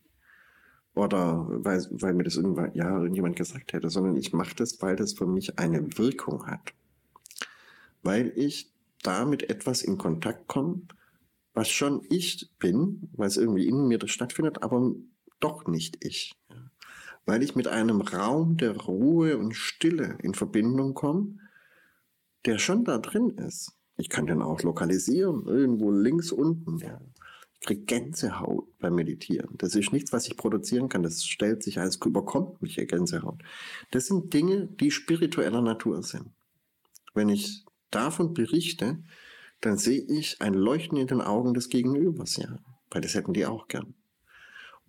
oder weil, weil mir das irgendwann, ja, irgendjemand gesagt hätte, sondern ich mache das, weil das für mich eine Wirkung hat. Weil ich damit etwas in Kontakt komme, was schon ich bin, weil es irgendwie in mir stattfindet, aber doch nicht ich. Weil ich mit einem Raum der Ruhe und Stille in Verbindung komme, der schon da drin ist. Ich kann den auch lokalisieren, irgendwo links unten. Ja kriege Gänsehaut beim Meditieren. Das ist nichts, was ich produzieren kann. Das stellt sich als überkommt mich Gänsehaut. Das sind Dinge, die spiritueller Natur sind. Wenn ich davon berichte, dann sehe ich ein Leuchten in den Augen des Gegenübers, ja. Weil das hätten die auch gern.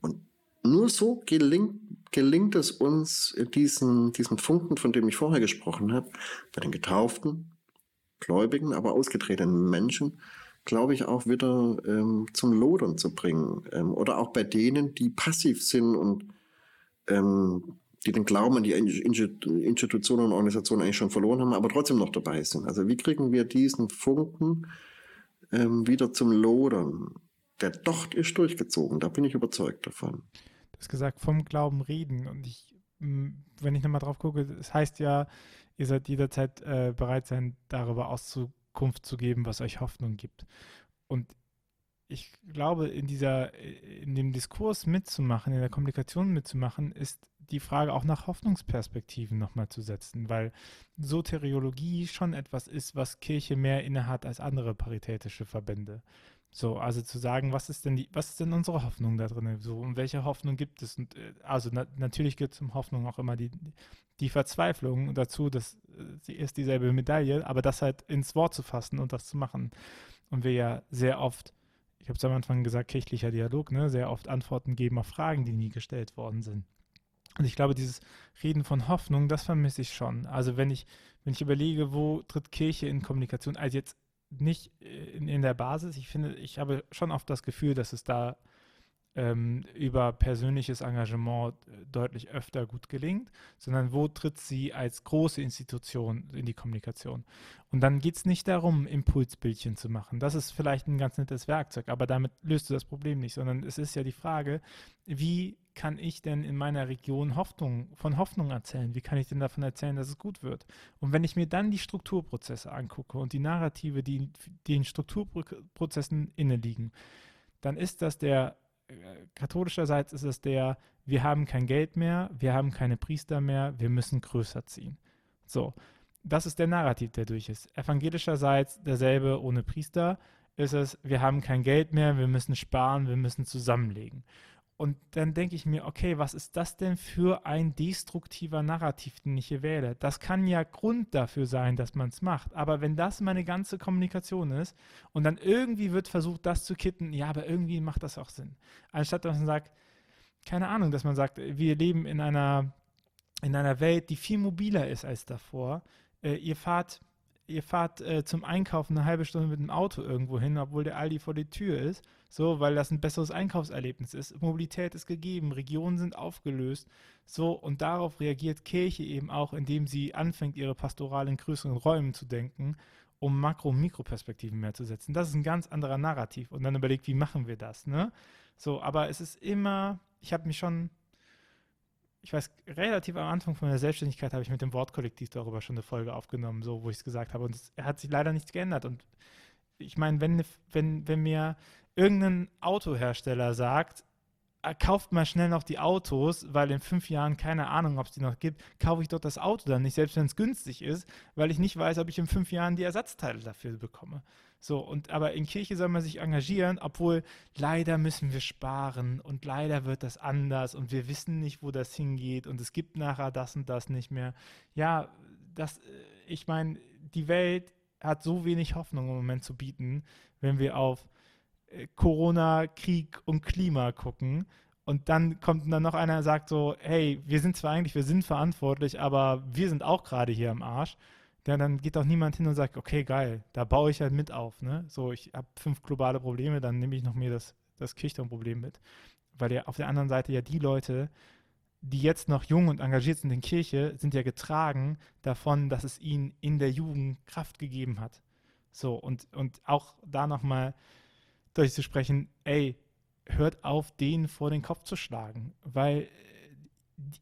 Und nur so gelingt, gelingt es uns, diesen, diesen Funken, von dem ich vorher gesprochen habe, bei den Getauften, Gläubigen, aber ausgetretenen Menschen, glaube ich, auch wieder ähm, zum Lodern zu bringen. Ähm, oder auch bei denen, die passiv sind und ähm, die den Glauben an die Institutionen und Organisationen eigentlich schon verloren haben, aber trotzdem noch dabei sind. Also wie kriegen wir diesen Funken ähm, wieder zum Lodern. Der Docht ist durchgezogen, da bin ich überzeugt davon. Du hast gesagt, vom Glauben reden. Und ich, wenn ich nochmal drauf gucke, es das heißt ja, ihr seid jederzeit äh, bereit sein, darüber Auskunft zu geben, was euch Hoffnung gibt. Und ich glaube, in dieser, in dem Diskurs mitzumachen, in der Kommunikation mitzumachen, ist die Frage auch nach Hoffnungsperspektiven nochmal zu setzen, weil Soteriologie schon etwas ist, was Kirche mehr innehat als andere paritätische Verbände. So, also zu sagen, was ist denn die, was ist denn unsere Hoffnung da drin? So, und welche Hoffnung gibt es? Und äh, also na, natürlich gibt es um Hoffnung auch immer die, die Verzweiflung dazu, dass äh, sie ist dieselbe Medaille, aber das halt ins Wort zu fassen und das zu machen. Und wir ja sehr oft ich habe es am Anfang gesagt, kirchlicher Dialog, ne, sehr oft Antworten geben auf Fragen, die nie gestellt worden sind. Und ich glaube, dieses Reden von Hoffnung, das vermisse ich schon. Also wenn ich, wenn ich überlege, wo tritt Kirche in Kommunikation, also jetzt nicht in, in der Basis, ich finde, ich habe schon oft das Gefühl, dass es da ähm, über persönliches Engagement äh, deutlich öfter gut gelingt, sondern wo tritt sie als große Institution in die Kommunikation. Und dann geht es nicht darum, Impulsbildchen zu machen. Das ist vielleicht ein ganz nettes Werkzeug, aber damit löst du das Problem nicht, sondern es ist ja die Frage, wie kann ich denn in meiner Region Hoffnung, von Hoffnung erzählen? Wie kann ich denn davon erzählen, dass es gut wird? Und wenn ich mir dann die Strukturprozesse angucke und die Narrative, die den Strukturprozessen inne liegen, dann ist das der katholischerseits ist es der, wir haben kein Geld mehr, wir haben keine Priester mehr, wir müssen größer ziehen. So, das ist der Narrativ, der durch ist. Evangelischerseits derselbe ohne Priester ist es, wir haben kein Geld mehr, wir müssen sparen, wir müssen zusammenlegen. Und dann denke ich mir, okay, was ist das denn für ein destruktiver Narrativ, den ich hier wähle? Das kann ja Grund dafür sein, dass man es macht. Aber wenn das meine ganze Kommunikation ist und dann irgendwie wird versucht, das zu kitten, ja, aber irgendwie macht das auch Sinn. Anstatt dass man sagt, keine Ahnung, dass man sagt, wir leben in einer, in einer Welt, die viel mobiler ist als davor. Äh, ihr fahrt ihr fahrt äh, zum Einkaufen eine halbe Stunde mit dem Auto irgendwo hin, obwohl der Aldi vor der Tür ist, so, weil das ein besseres Einkaufserlebnis ist. Mobilität ist gegeben, Regionen sind aufgelöst, so, und darauf reagiert Kirche eben auch, indem sie anfängt, ihre Pastoral in größeren Räumen zu denken, um Makro- und Mikroperspektiven mehr zu setzen. Das ist ein ganz anderer Narrativ. Und dann überlegt, wie machen wir das, ne? So, aber es ist immer, ich habe mich schon ich weiß, relativ am Anfang von der Selbstständigkeit habe ich mit dem Wortkollektiv darüber schon eine Folge aufgenommen, so wo ich es gesagt habe. Und es hat sich leider nichts geändert. Und ich meine, wenn, wenn, wenn mir irgendein Autohersteller sagt, äh, kauft mal schnell noch die Autos, weil in fünf Jahren keine Ahnung, ob es die noch gibt, kaufe ich doch das Auto dann nicht, selbst wenn es günstig ist, weil ich nicht weiß, ob ich in fünf Jahren die Ersatzteile dafür bekomme. So, und aber in Kirche soll man sich engagieren, obwohl leider müssen wir sparen und leider wird das anders und wir wissen nicht, wo das hingeht und es gibt nachher das und das nicht mehr. Ja, das, äh, ich meine, die Welt hat so wenig Hoffnung im Moment zu bieten, wenn wir auf äh, Corona, Krieg und Klima gucken. Und dann kommt dann noch einer und sagt so, hey, wir sind zwar eigentlich, wir sind verantwortlich, aber wir sind auch gerade hier am Arsch ja, dann geht doch niemand hin und sagt, okay, geil, da baue ich halt mit auf. Ne? So, ich habe fünf globale Probleme, dann nehme ich noch mir das, das Kirchturmproblem mit. Weil ja auf der anderen Seite ja die Leute, die jetzt noch jung und engagiert sind in Kirche, sind ja getragen davon, dass es ihnen in der Jugend Kraft gegeben hat. So, und, und auch da nochmal durchzusprechen, ey, hört auf, denen vor den Kopf zu schlagen, weil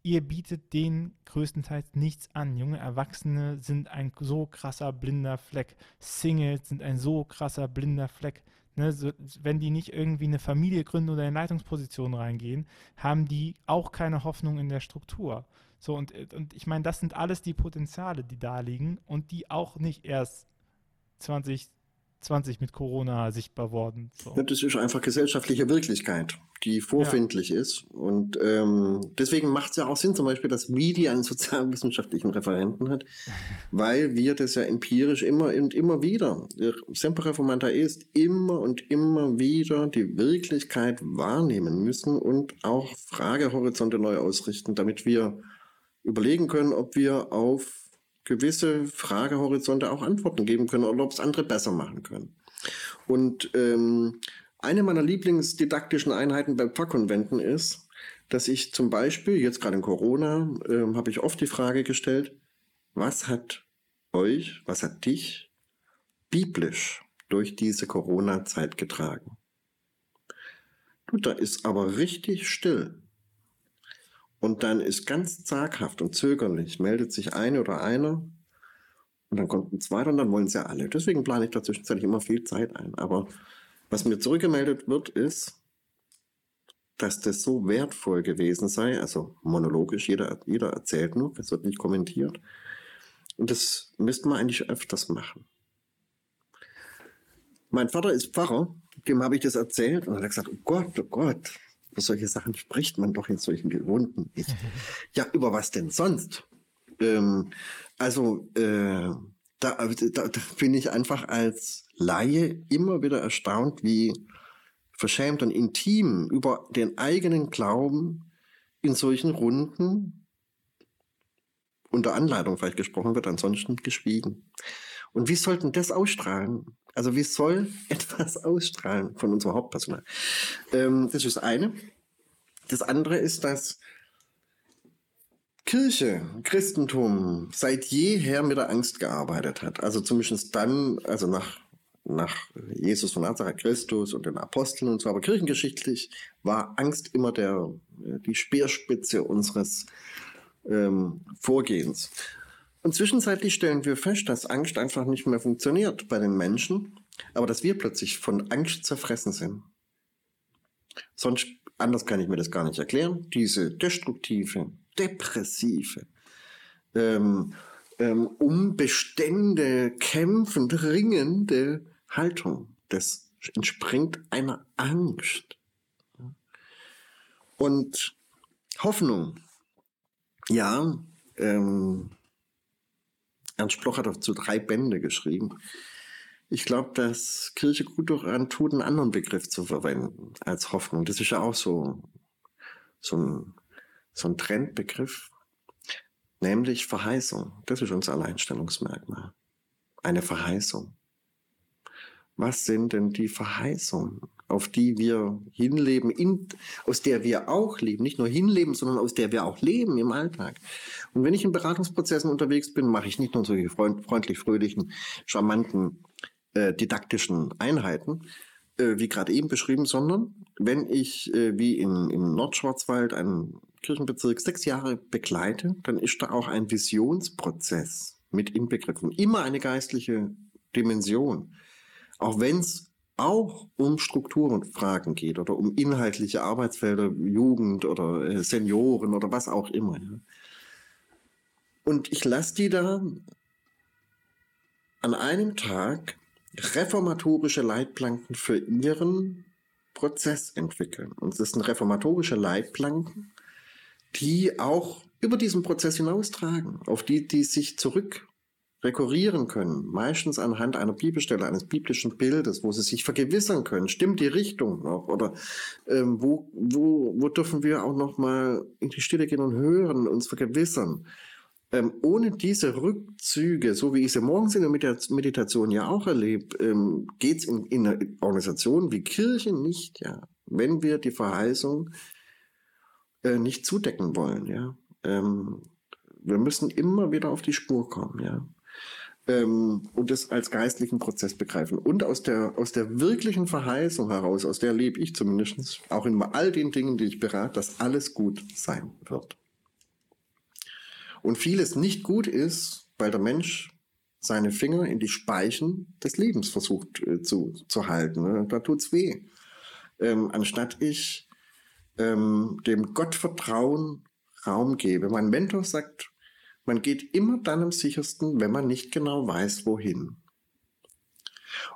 ihr bietet denen größtenteils nichts an. Junge Erwachsene sind ein so krasser blinder Fleck. Singles sind ein so krasser blinder Fleck. Ne, so, wenn die nicht irgendwie eine Familie gründen oder in Leitungspositionen reingehen, haben die auch keine Hoffnung in der Struktur. So, und, und ich meine, das sind alles die Potenziale, die da liegen und die auch nicht erst 20, 20 mit Corona sichtbar worden. So. Das ist einfach gesellschaftliche Wirklichkeit, die vorfindlich ja. ist. Und ähm, deswegen macht es ja auch Sinn, zum Beispiel, dass MIDI einen sozialwissenschaftlichen Referenten hat, weil wir das ja empirisch immer und immer wieder, Semper Reformanta ist, immer und immer wieder die Wirklichkeit wahrnehmen müssen und auch Fragehorizonte neu ausrichten, damit wir überlegen können, ob wir auf gewisse Fragehorizonte auch Antworten geben können oder ob es andere besser machen können. Und ähm, eine meiner Lieblingsdidaktischen Einheiten bei Pfarrkonventen ist, dass ich zum Beispiel, jetzt gerade in Corona, äh, habe ich oft die Frage gestellt, was hat euch, was hat dich biblisch durch diese Corona-Zeit getragen. Du, da ist aber richtig still. Und dann ist ganz zaghaft und zögerlich, meldet sich eine oder einer und dann kommt ein zweiter und dann wollen sie alle. Deswegen plane ich da zwischenzeitlich immer viel Zeit ein. Aber was mir zurückgemeldet wird, ist, dass das so wertvoll gewesen sei, also monologisch, jeder, jeder erzählt nur, es wird nicht kommentiert. Und das müsste man eigentlich öfters machen. Mein Vater ist Pfarrer, dem habe ich das erzählt und er hat gesagt, oh Gott, oh Gott, über solche Sachen spricht man doch in solchen Gewohnten nicht. ja, über was denn sonst? Ähm, also, äh, da, da, da bin ich einfach als Laie immer wieder erstaunt, wie verschämt und intim über den eigenen Glauben in solchen Runden unter Anleitung vielleicht gesprochen wird, ansonsten geschwiegen. Und wie sollten das ausstrahlen? Also wie soll etwas ausstrahlen von unserem Hauptpersonal? Ähm, das ist das eine. Das andere ist, dass Kirche, Christentum seit jeher mit der Angst gearbeitet hat. Also zumindest dann, also nach nach Jesus von Nazareth Christus und den Aposteln und so, aber kirchengeschichtlich war Angst immer der, äh, die Speerspitze unseres ähm, Vorgehens. Und zwischenzeitlich stellen wir fest, dass Angst einfach nicht mehr funktioniert bei den Menschen, aber dass wir plötzlich von Angst zerfressen sind. Sonst, anders kann ich mir das gar nicht erklären. Diese destruktive, depressive, ähm, ähm, um Bestände kämpfend, ringende Haltung. Das entspringt einer Angst. Und Hoffnung. Ja, ähm, Ernst Bloch hat dazu drei Bände geschrieben. Ich glaube, dass Kirche gut daran tut, einen anderen Begriff zu verwenden als Hoffnung. Das ist ja auch so, so, ein, so ein Trendbegriff, nämlich Verheißung. Das ist unser Alleinstellungsmerkmal. Eine Verheißung was sind denn die Verheißungen, auf die wir hinleben, in, aus der wir auch leben, nicht nur hinleben, sondern aus der wir auch leben im Alltag. Und wenn ich in Beratungsprozessen unterwegs bin, mache ich nicht nur solche freund, freundlich, fröhlichen, charmanten, äh, didaktischen Einheiten, äh, wie gerade eben beschrieben, sondern wenn ich äh, wie in, im Nordschwarzwald einen Kirchenbezirk sechs Jahre begleite, dann ist da auch ein Visionsprozess mit inbegriffen. Immer eine geistliche Dimension. Auch wenn es auch um Strukturenfragen geht oder um inhaltliche Arbeitsfelder, Jugend oder äh, Senioren oder was auch immer. Ja. Und ich lasse die da an einem Tag reformatorische Leitplanken für ihren Prozess entwickeln. Und das sind reformatorische Leitplanken, die auch über diesen Prozess hinaustragen, auf die die sich zurück rekurrieren können, meistens anhand einer Bibelstelle, eines biblischen Bildes, wo sie sich vergewissern können, stimmt die Richtung noch oder ähm, wo, wo, wo dürfen wir auch noch mal in die Stille gehen und hören, uns vergewissern. Ähm, ohne diese Rückzüge, so wie ich sie morgens in der Meditation ja auch erlebe, ähm, geht es in, in einer Organisation wie Kirche nicht, ja, wenn wir die Verheißung äh, nicht zudecken wollen, ja. Ähm, wir müssen immer wieder auf die Spur kommen, ja ähm, und das als geistlichen Prozess begreifen. Und aus der, aus der wirklichen Verheißung heraus, aus der lebe ich zumindest, auch in all den Dingen, die ich berate, dass alles gut sein wird. Und vieles nicht gut ist, weil der Mensch seine Finger in die Speichen des Lebens versucht äh, zu, zu halten. Ne? Da tut's weh. Ähm, anstatt ich ähm, dem Gottvertrauen Raum gebe. Mein Mentor sagt, man geht immer dann am sichersten, wenn man nicht genau weiß, wohin.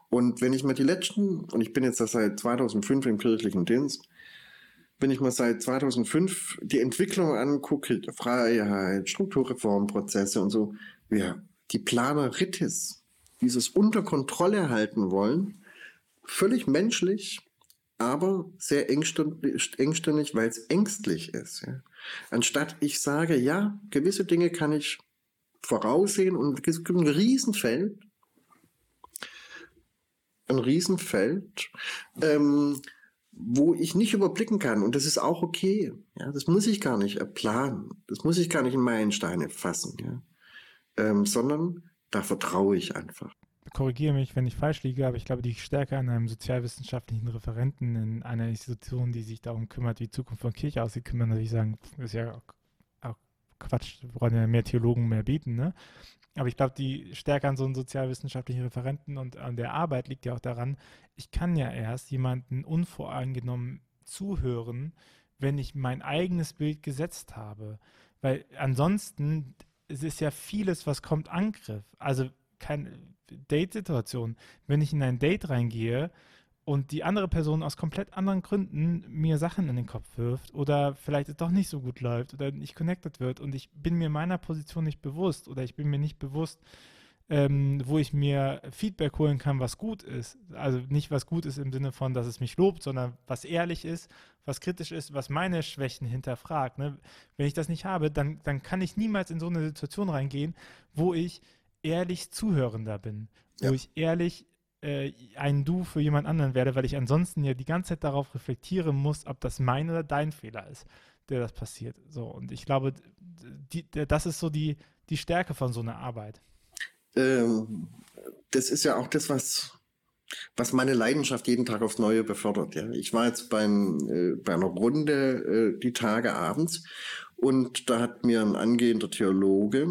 Und wenn ich mir die letzten, und ich bin jetzt seit 2005 im kirchlichen Dienst, wenn ich mir seit 2005 die Entwicklung angucke, Freiheit, Strukturreformprozesse und so, ja, die Planeritis, dieses unter Kontrolle halten wollen, völlig menschlich, aber sehr engstirnig, weil es ängstlich ist. Ja. Anstatt ich sage, ja, gewisse Dinge kann ich voraussehen und es gibt ein Riesenfeld, ein Riesenfeld, ähm, wo ich nicht überblicken kann. Und das ist auch okay. Ja, das muss ich gar nicht planen. Das muss ich gar nicht in Meilensteine fassen. Ja, ähm, sondern da vertraue ich einfach korrigiere mich, wenn ich falsch liege, aber ich glaube, die Stärke an einem sozialwissenschaftlichen Referenten in einer Institution, die sich darum kümmert, wie die Zukunft von Kirche aussieht, können wir natürlich sagen, ist ja auch, auch Quatsch, wir wollen ja mehr Theologen mehr bieten, ne? Aber ich glaube, die Stärke an so einem sozialwissenschaftlichen Referenten und an der Arbeit liegt ja auch daran, ich kann ja erst jemanden unvoreingenommen zuhören, wenn ich mein eigenes Bild gesetzt habe. Weil ansonsten es ist ja vieles, was kommt Angriff. Also keine Date-Situation. Wenn ich in ein Date reingehe und die andere Person aus komplett anderen Gründen mir Sachen in den Kopf wirft oder vielleicht es doch nicht so gut läuft oder nicht connected wird und ich bin mir meiner Position nicht bewusst oder ich bin mir nicht bewusst, ähm, wo ich mir Feedback holen kann, was gut ist. Also nicht was gut ist im Sinne von, dass es mich lobt, sondern was ehrlich ist, was kritisch ist, was meine Schwächen hinterfragt. Ne? Wenn ich das nicht habe, dann, dann kann ich niemals in so eine Situation reingehen, wo ich ehrlich Zuhörender bin, wo ja. ich ehrlich äh, ein Du für jemand anderen werde, weil ich ansonsten ja die ganze Zeit darauf reflektieren muss, ob das mein oder dein Fehler ist, der das passiert. So, und ich glaube, die, das ist so die, die Stärke von so einer Arbeit ähm, das ist ja auch das, was, was meine Leidenschaft jeden Tag aufs Neue befördert. Ja. Ich war jetzt beim, äh, bei einer Runde äh, die Tage abends und da hat mir ein angehender Theologe,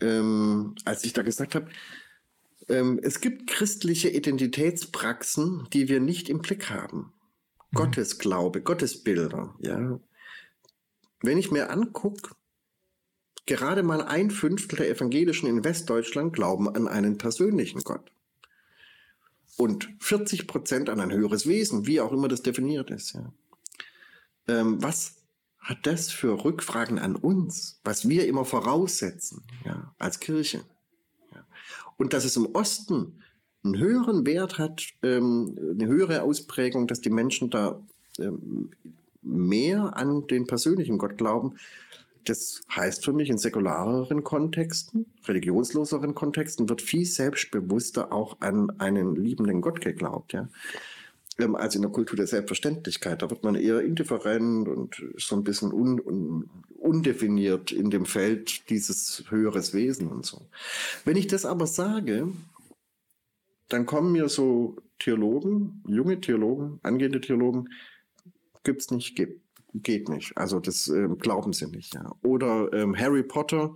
ähm, als ich da gesagt habe, ähm, es gibt christliche Identitätspraxen, die wir nicht im Blick haben. Mhm. Gottesglaube, Gottesbilder, ja. Wenn ich mir angucke, Gerade mal ein Fünftel der Evangelischen in Westdeutschland glauben an einen persönlichen Gott. Und 40 Prozent an ein höheres Wesen, wie auch immer das definiert ist. Ja. Ähm, was hat das für Rückfragen an uns, was wir immer voraussetzen ja, als Kirche? Ja. Und dass es im Osten einen höheren Wert hat, ähm, eine höhere Ausprägung, dass die Menschen da ähm, mehr an den persönlichen Gott glauben, das heißt für mich, in säkulareren Kontexten, religionsloseren Kontexten, wird viel selbstbewusster auch an einen liebenden Gott geglaubt, ja. Ähm, als in der Kultur der Selbstverständlichkeit. Da wird man eher indifferent und so ein bisschen un, un, undefiniert in dem Feld dieses höheres Wesen und so. Wenn ich das aber sage, dann kommen mir so Theologen, junge Theologen, angehende Theologen, gibt's nicht, gibt geht nicht. Also das äh, glauben sie nicht. Ja. Oder ähm, Harry Potter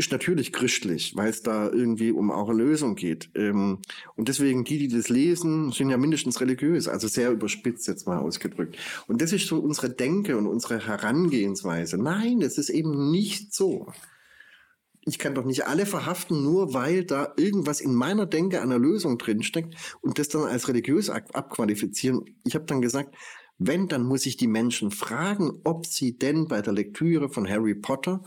ist natürlich christlich, weil es da irgendwie um auch Lösung geht. Ähm, und deswegen die, die das lesen, sind ja mindestens religiös, also sehr überspitzt jetzt mal ausgedrückt. Und das ist so unsere Denke und unsere Herangehensweise. Nein, es ist eben nicht so. Ich kann doch nicht alle verhaften, nur weil da irgendwas in meiner Denke einer Lösung drinsteckt und das dann als religiös abqualifizieren. Ich habe dann gesagt, wenn, dann muss ich die Menschen fragen, ob sie denn bei der Lektüre von Harry Potter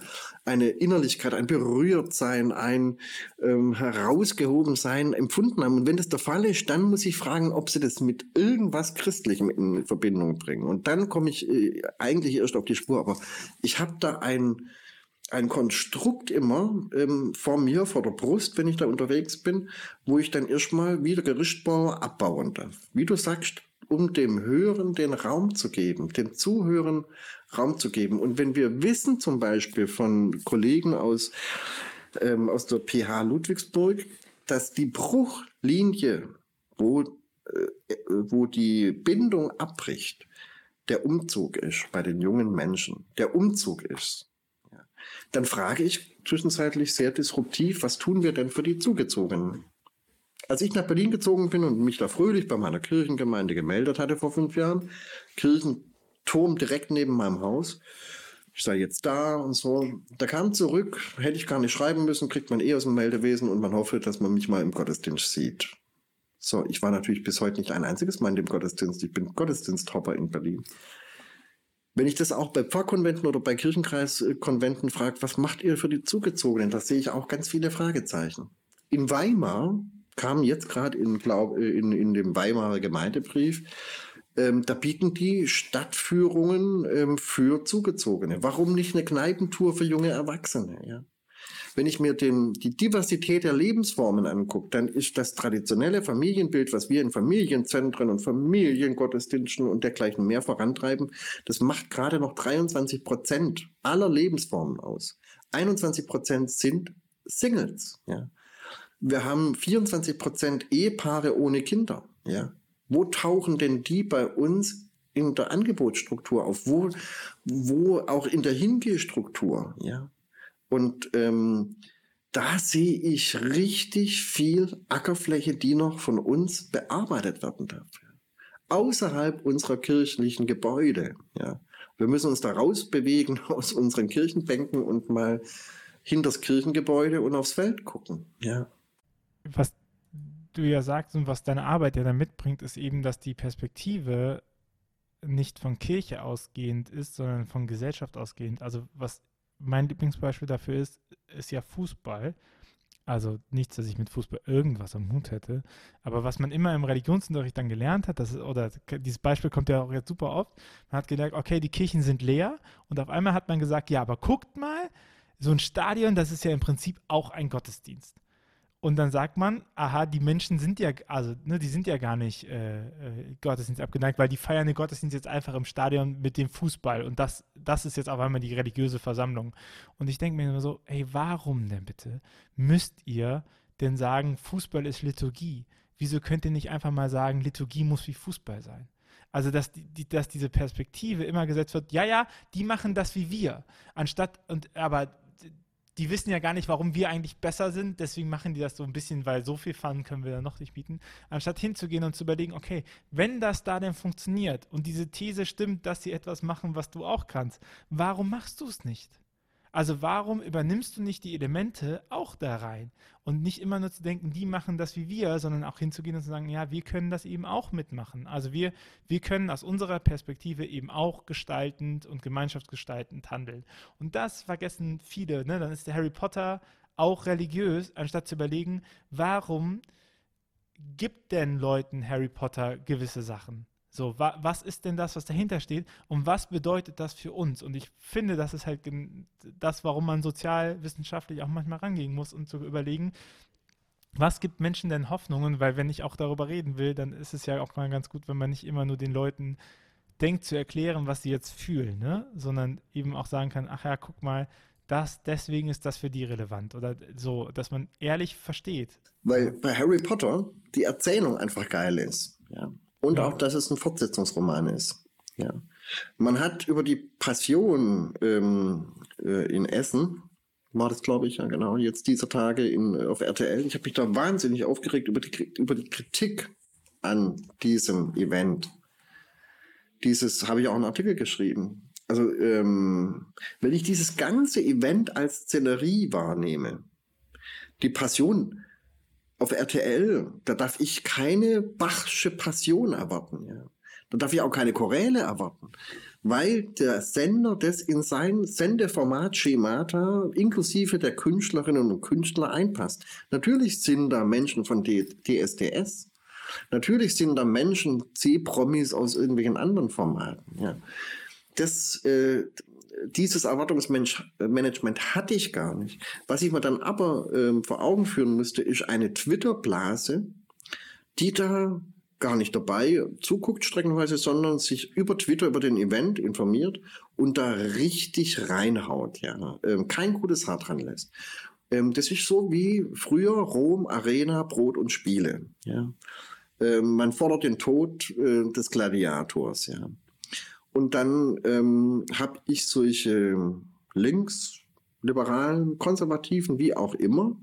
eine Innerlichkeit, ein Berührtsein, ein ähm, Herausgehobensein empfunden haben. Und wenn das der Fall ist, dann muss ich fragen, ob sie das mit irgendwas Christlichem in Verbindung bringen. Und dann komme ich äh, eigentlich erst auf die Spur. Aber ich habe da ein, ein Konstrukt immer ähm, vor mir, vor der Brust, wenn ich da unterwegs bin, wo ich dann erstmal wieder Gerüstbauer abbauen darf. Wie du sagst, um dem Hören den Raum zu geben, dem Zuhören Raum zu geben. Und wenn wir wissen zum Beispiel von Kollegen aus, ähm, aus der PH Ludwigsburg, dass die Bruchlinie, wo, äh, wo die Bindung abbricht, der Umzug ist bei den jungen Menschen, der Umzug ist, ja, dann frage ich zwischenzeitlich sehr disruptiv, was tun wir denn für die Zugezogenen? Als ich nach Berlin gezogen bin und mich da fröhlich bei meiner Kirchengemeinde gemeldet hatte vor fünf Jahren, Kirchenturm direkt neben meinem Haus, ich sei jetzt da und so. Da kam zurück, hätte ich gar nicht schreiben müssen, kriegt man eh aus dem Meldewesen und man hoffe, dass man mich mal im Gottesdienst sieht. So, ich war natürlich bis heute nicht ein einziges Mal in dem Gottesdienst. Ich bin Gottesdiensthopper in Berlin. Wenn ich das auch bei Pfarrkonventen oder bei Kirchenkreiskonventen frage, was macht ihr für die Zugezogenen? Da sehe ich auch ganz viele Fragezeichen. In Weimar kam jetzt gerade in, äh, in, in dem Weimarer Gemeindebrief, ähm, da bieten die Stadtführungen ähm, für Zugezogene. Warum nicht eine Kneipentour für junge Erwachsene? Ja? Wenn ich mir den, die Diversität der Lebensformen angucke, dann ist das traditionelle Familienbild, was wir in Familienzentren und Familiengottesdiensten und dergleichen mehr vorantreiben, das macht gerade noch 23 Prozent aller Lebensformen aus. 21 Prozent sind Singles. Ja? Wir haben 24 Prozent Ehepaare ohne Kinder. Ja. Wo tauchen denn die bei uns in der Angebotsstruktur auf? Wo, wo auch in der Hingehstruktur? Ja. Und ähm, da sehe ich richtig viel Ackerfläche, die noch von uns bearbeitet werden darf. Außerhalb unserer kirchlichen Gebäude. Ja. Wir müssen uns da rausbewegen aus unseren Kirchenbänken und mal hinter das Kirchengebäude und aufs Feld gucken. Ja. Was du ja sagst und was deine Arbeit ja dann mitbringt, ist eben, dass die Perspektive nicht von Kirche ausgehend ist, sondern von Gesellschaft ausgehend. Also was mein Lieblingsbeispiel dafür ist, ist ja Fußball. Also nichts, dass ich mit Fußball irgendwas am Hut hätte. Aber was man immer im Religionsunterricht dann gelernt hat, das ist, oder dieses Beispiel kommt ja auch jetzt super oft, man hat gelernt, okay, die Kirchen sind leer und auf einmal hat man gesagt, ja, aber guckt mal, so ein Stadion, das ist ja im Prinzip auch ein Gottesdienst. Und dann sagt man, aha, die Menschen sind ja, also, ne, die sind ja gar nicht äh, äh, Gottesdienst abgeneigt, weil die feiern den Gottesdienst jetzt einfach im Stadion mit dem Fußball. Und das, das ist jetzt auf einmal die religiöse Versammlung. Und ich denke mir immer so, hey, warum denn bitte müsst ihr denn sagen, Fußball ist Liturgie? Wieso könnt ihr nicht einfach mal sagen, Liturgie muss wie Fußball sein? Also, dass, die, dass diese Perspektive immer gesetzt wird, ja, ja, die machen das wie wir. Anstatt, und aber die wissen ja gar nicht, warum wir eigentlich besser sind, deswegen machen die das so ein bisschen, weil so viel Fun können wir da noch nicht bieten, anstatt hinzugehen und zu überlegen, okay, wenn das da denn funktioniert und diese These stimmt, dass sie etwas machen, was du auch kannst, warum machst du es nicht? Also warum übernimmst du nicht die Elemente auch da rein? Und nicht immer nur zu denken, die machen das wie wir, sondern auch hinzugehen und zu sagen, ja, wir können das eben auch mitmachen. Also wir, wir können aus unserer Perspektive eben auch gestaltend und gemeinschaftsgestaltend handeln. Und das vergessen viele. Ne? Dann ist der Harry Potter auch religiös, anstatt zu überlegen, warum gibt denn Leuten Harry Potter gewisse Sachen? So, wa was ist denn das, was dahinter steht und was bedeutet das für uns? Und ich finde, das ist halt das, warum man sozialwissenschaftlich auch manchmal rangehen muss und zu überlegen, was gibt Menschen denn Hoffnungen? Weil wenn ich auch darüber reden will, dann ist es ja auch mal ganz gut, wenn man nicht immer nur den Leuten denkt zu erklären, was sie jetzt fühlen, ne? sondern eben auch sagen kann, ach ja, guck mal, das, deswegen ist das für die relevant oder so, dass man ehrlich versteht. Weil bei Harry Potter die Erzählung einfach geil ist. Und ja. auch, dass es ein Fortsetzungsroman ist. Ja. Man hat über die Passion ähm, äh, in Essen, war das, glaube ich, ja genau, jetzt dieser Tage in, auf RTL. Ich habe mich da wahnsinnig aufgeregt über die, über die Kritik an diesem Event. Dieses habe ich auch einen Artikel geschrieben. Also, ähm, wenn ich dieses ganze Event als Szenerie wahrnehme, die Passion auf RTL, da darf ich keine Bachsche Passion erwarten. Ja. Da darf ich auch keine Choräle erwarten, weil der Sender das in sein Sendeformat Schemata inklusive der Künstlerinnen und Künstler einpasst. Natürlich sind da Menschen von DSDS, natürlich sind da Menschen C-Promis aus irgendwelchen anderen Formaten. Ja. Das, äh, dieses Erwartungsmanagement hatte ich gar nicht. Was ich mir dann aber ähm, vor Augen führen müsste, ist eine Twitter-Blase, die da gar nicht dabei zuguckt streckenweise, sondern sich über Twitter, über den Event informiert und da richtig reinhaut, ja. Ähm, kein gutes Haar dran lässt. Ähm, das ist so wie früher Rom, Arena, Brot und Spiele, ja. Ähm, man fordert den Tod äh, des Gladiators, ja. Und dann ähm, habe ich solche links, liberalen, konservativen, wie auch immer,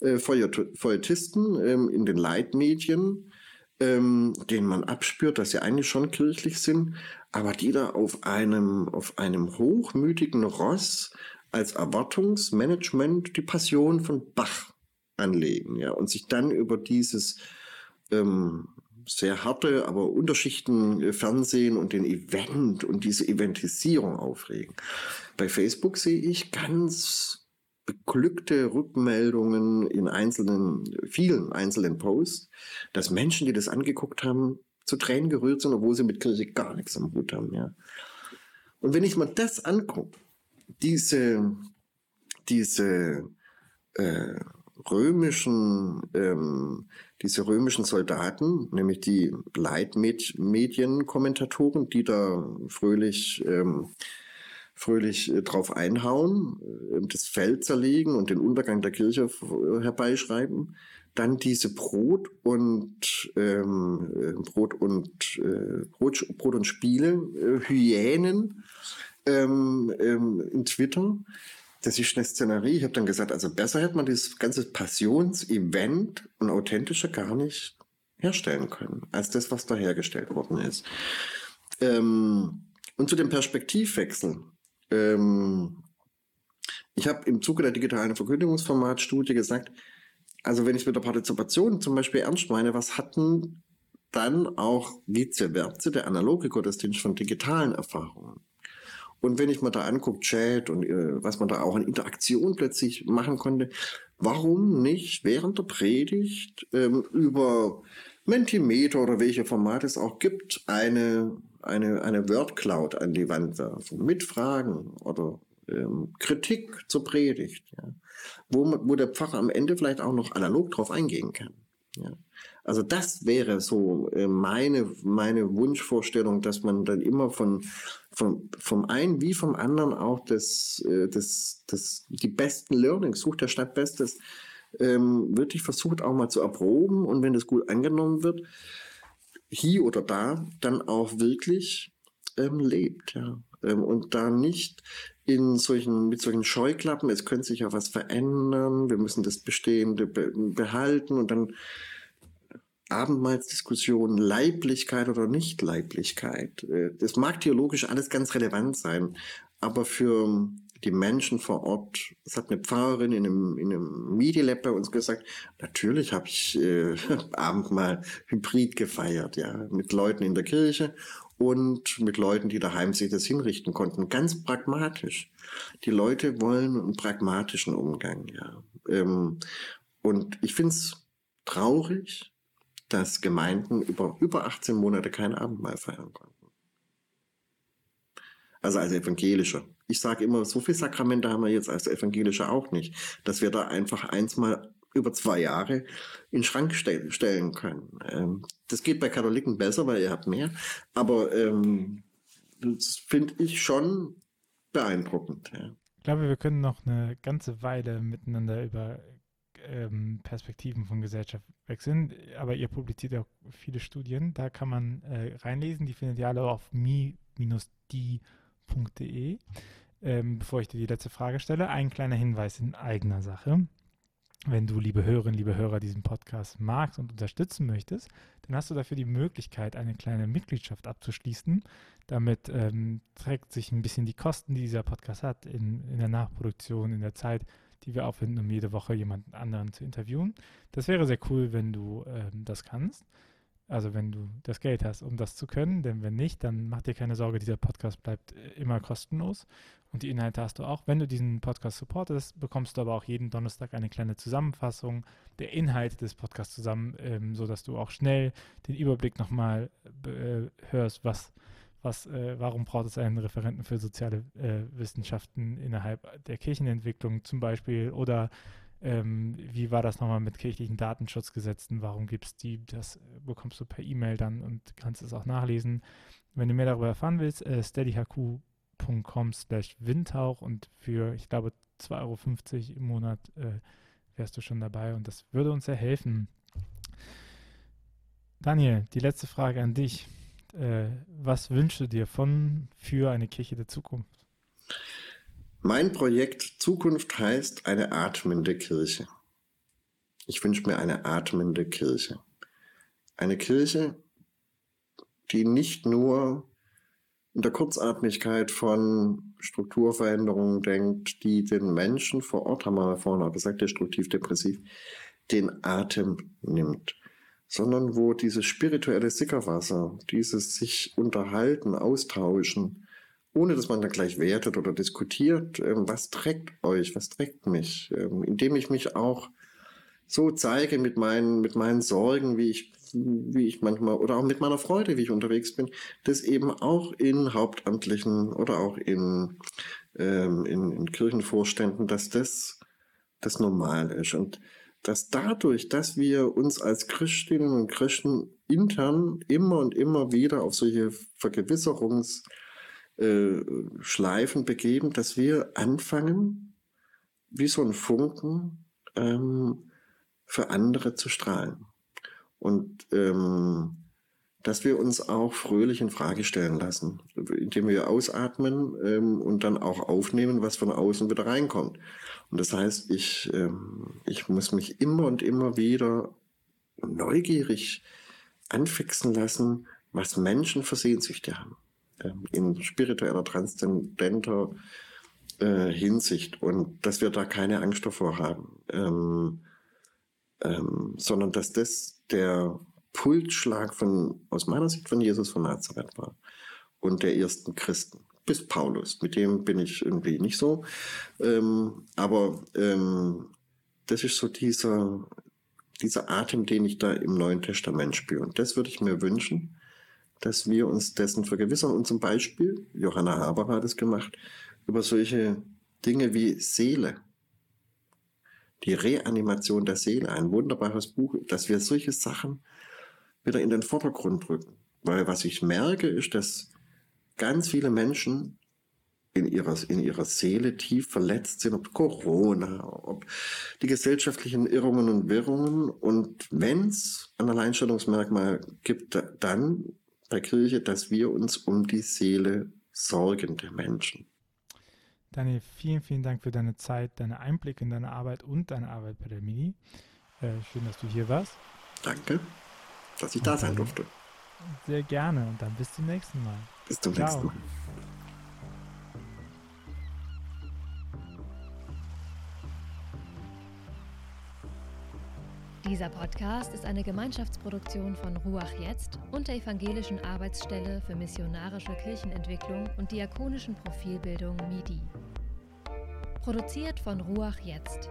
äh, Feuilletisten ähm, in den Leitmedien, ähm, denen man abspürt, dass sie eigentlich schon kirchlich sind, aber die da auf einem, auf einem hochmütigen Ross als Erwartungsmanagement die Passion von Bach anlegen, ja, und sich dann über dieses ähm, sehr harte, aber Unterschichten äh, Fernsehen und den Event und diese Eventisierung aufregen. Bei Facebook sehe ich ganz beglückte Rückmeldungen in einzelnen, vielen einzelnen Posts, dass Menschen, die das angeguckt haben, zu Tränen gerührt sind, obwohl sie mit Kirche gar nichts am Hut haben, ja. Und wenn ich mir das angucke, diese, diese äh, römischen, ähm, diese römischen Soldaten, nämlich die Leitmedienkommentatoren, die da fröhlich ähm, fröhlich äh, drauf einhauen, äh, das Feld zerlegen und den Untergang der Kirche herbeischreiben. Dann diese Brot und ähm, Brot und äh, Brot, Brot und Spiele, äh, Hyänen ähm, ähm, in Twitter. Das ist eine Szenerie. Ich habe dann gesagt, also besser hätte man dieses ganze Passionsevent und authentischer gar nicht herstellen können, als das, was da hergestellt worden ist. Ähm, und zu dem Perspektivwechsel. Ähm, ich habe im Zuge der digitalen Verkündigungsformatstudie gesagt, also wenn ich mit der Partizipation zum Beispiel ernst meine, was hatten dann auch vice versa der analoge Gottesdienst von digitalen Erfahrungen? Und wenn ich mir da angucke, Chat und äh, was man da auch in Interaktion plötzlich machen konnte, warum nicht während der Predigt ähm, über Mentimeter oder welche Formate es auch gibt, eine, eine, eine Word Cloud an die Wand werfen mit Fragen oder ähm, Kritik zur Predigt, ja, wo, wo der Pfarrer am Ende vielleicht auch noch analog drauf eingehen kann. Ja. Also das wäre so äh, meine, meine Wunschvorstellung, dass man dann immer von, von, vom einen wie vom anderen auch das, äh, das, das, die besten Learnings sucht, der Stadt Bestes, ähm, wirklich versucht auch mal zu erproben und wenn das gut angenommen wird, hier oder da, dann auch wirklich ähm, lebt. Ja. Ähm, und da nicht in solchen, mit solchen Scheuklappen, es könnte sich ja was verändern, wir müssen das Bestehende be behalten und dann Abendmahlsdiskussion, Leiblichkeit oder Nicht-Leiblichkeit. Äh, das mag theologisch alles ganz relevant sein, aber für die Menschen vor Ort, das hat eine Pfarrerin in einem, in einem Media Lab bei uns gesagt, natürlich habe ich äh, Abendmahl hybrid gefeiert, ja, mit Leuten in der Kirche und mit Leuten, die daheim sich das hinrichten konnten. Ganz pragmatisch. Die Leute wollen einen pragmatischen Umgang, ja. Ähm, und ich finde es traurig, dass Gemeinden über, über 18 Monate kein Abendmahl feiern konnten. Also als Evangelische. Ich sage immer, so viele Sakramente haben wir jetzt als Evangelische auch nicht, dass wir da einfach eins mal über zwei Jahre in den Schrank stell stellen können. Ähm, das geht bei Katholiken besser, weil ihr habt mehr. Aber ähm, das finde ich schon beeindruckend. Ja. Ich glaube, wir können noch eine ganze Weile miteinander über ähm, Perspektiven von Gesellschaft wechseln. Aber ihr publiziert auch viele Studien. Da kann man äh, reinlesen. Die findet ihr alle auf mi-die.de. Ähm, bevor ich dir die letzte Frage stelle, ein kleiner Hinweis in eigener Sache. Wenn du, liebe Hörerinnen, liebe Hörer, diesen Podcast magst und unterstützen möchtest, dann hast du dafür die Möglichkeit, eine kleine Mitgliedschaft abzuschließen. Damit ähm, trägt sich ein bisschen die Kosten, die dieser Podcast hat, in, in der Nachproduktion, in der Zeit, die wir aufwenden, um jede Woche jemanden anderen zu interviewen. Das wäre sehr cool, wenn du ähm, das kannst. Also wenn du das Geld hast, um das zu können. Denn wenn nicht, dann mach dir keine Sorge, dieser Podcast bleibt äh, immer kostenlos. Und die Inhalte hast du auch. Wenn du diesen Podcast supportest, bekommst du aber auch jeden Donnerstag eine kleine Zusammenfassung der Inhalte des Podcasts zusammen, ähm, sodass du auch schnell den Überblick nochmal äh, hörst, was was, äh, warum braucht es einen Referenten für soziale äh, Wissenschaften innerhalb der Kirchenentwicklung zum Beispiel? Oder ähm, wie war das nochmal mit kirchlichen Datenschutzgesetzen? Warum gibt es die? Das bekommst du per E-Mail dann und kannst es auch nachlesen. Wenn du mehr darüber erfahren willst, äh, steadyhq.com slash windhauch und für, ich glaube, 2,50 Euro im Monat äh, wärst du schon dabei und das würde uns sehr helfen. Daniel, die letzte Frage an dich äh, was wünschst du dir von für eine Kirche der Zukunft? Mein Projekt Zukunft heißt eine atmende Kirche. Ich wünsche mir eine atmende Kirche. Eine Kirche, die nicht nur in der Kurzatmigkeit von Strukturveränderungen denkt, die den Menschen vor Ort, haben wir vorhin auch gesagt, destruktiv-depressiv, den Atem nimmt sondern wo dieses spirituelle Sickerwasser, dieses sich unterhalten, austauschen, ohne dass man da gleich wertet oder diskutiert, ähm, was trägt euch, was trägt mich, ähm, indem ich mich auch so zeige mit meinen, mit meinen Sorgen, wie ich, wie ich manchmal, oder auch mit meiner Freude, wie ich unterwegs bin, das eben auch in Hauptamtlichen oder auch in, ähm, in, in Kirchenvorständen, dass das das Normal ist. Und dass dadurch, dass wir uns als Christinnen und Christen intern immer und immer wieder auf solche Vergewisserungsthemen äh, begeben, dass wir anfangen, wie so ein Funken ähm, für andere zu strahlen. Und ähm, dass wir uns auch fröhlich in Frage stellen lassen, indem wir ausatmen ähm, und dann auch aufnehmen, was von außen wieder reinkommt. Und das heißt, ich, ähm, ich muss mich immer und immer wieder neugierig anfixen lassen, was Menschen für Sehnsüchte haben. Ähm, in spiritueller, transzendenter äh, Hinsicht. Und dass wir da keine Angst davor haben. Ähm, ähm, sondern dass das der Pulsschlag von, aus meiner Sicht von Jesus von Nazareth war und der ersten Christen. Bis Paulus, mit dem bin ich irgendwie nicht so. Ähm, aber ähm, das ist so dieser, dieser Atem, den ich da im Neuen Testament spüre. Und das würde ich mir wünschen, dass wir uns dessen vergewissern. Und zum Beispiel, Johanna Haber hat es gemacht, über solche Dinge wie Seele. Die Reanimation der Seele, ein wunderbares Buch, dass wir solche Sachen wieder in den Vordergrund rücken. Weil was ich merke, ist, dass ganz viele Menschen in ihrer, in ihrer Seele tief verletzt sind, ob Corona, ob die gesellschaftlichen Irrungen und Wirrungen. Und wenn es ein Alleinstellungsmerkmal gibt, dann bei Kirche, dass wir uns um die Seele sorgen der Menschen. Daniel, vielen, vielen Dank für deine Zeit, deine Einblicke in deine Arbeit und deine Arbeit bei der Mini. Äh, schön, dass du hier warst. Danke dass ich da sein durfte. Sehr gerne und dann bis zum nächsten Mal. Bis zum Ciao. nächsten Mal. Dieser Podcast ist eine Gemeinschaftsproduktion von Ruach Jetzt und der Evangelischen Arbeitsstelle für missionarische Kirchenentwicklung und diakonischen Profilbildung MIDI. Produziert von Ruach Jetzt.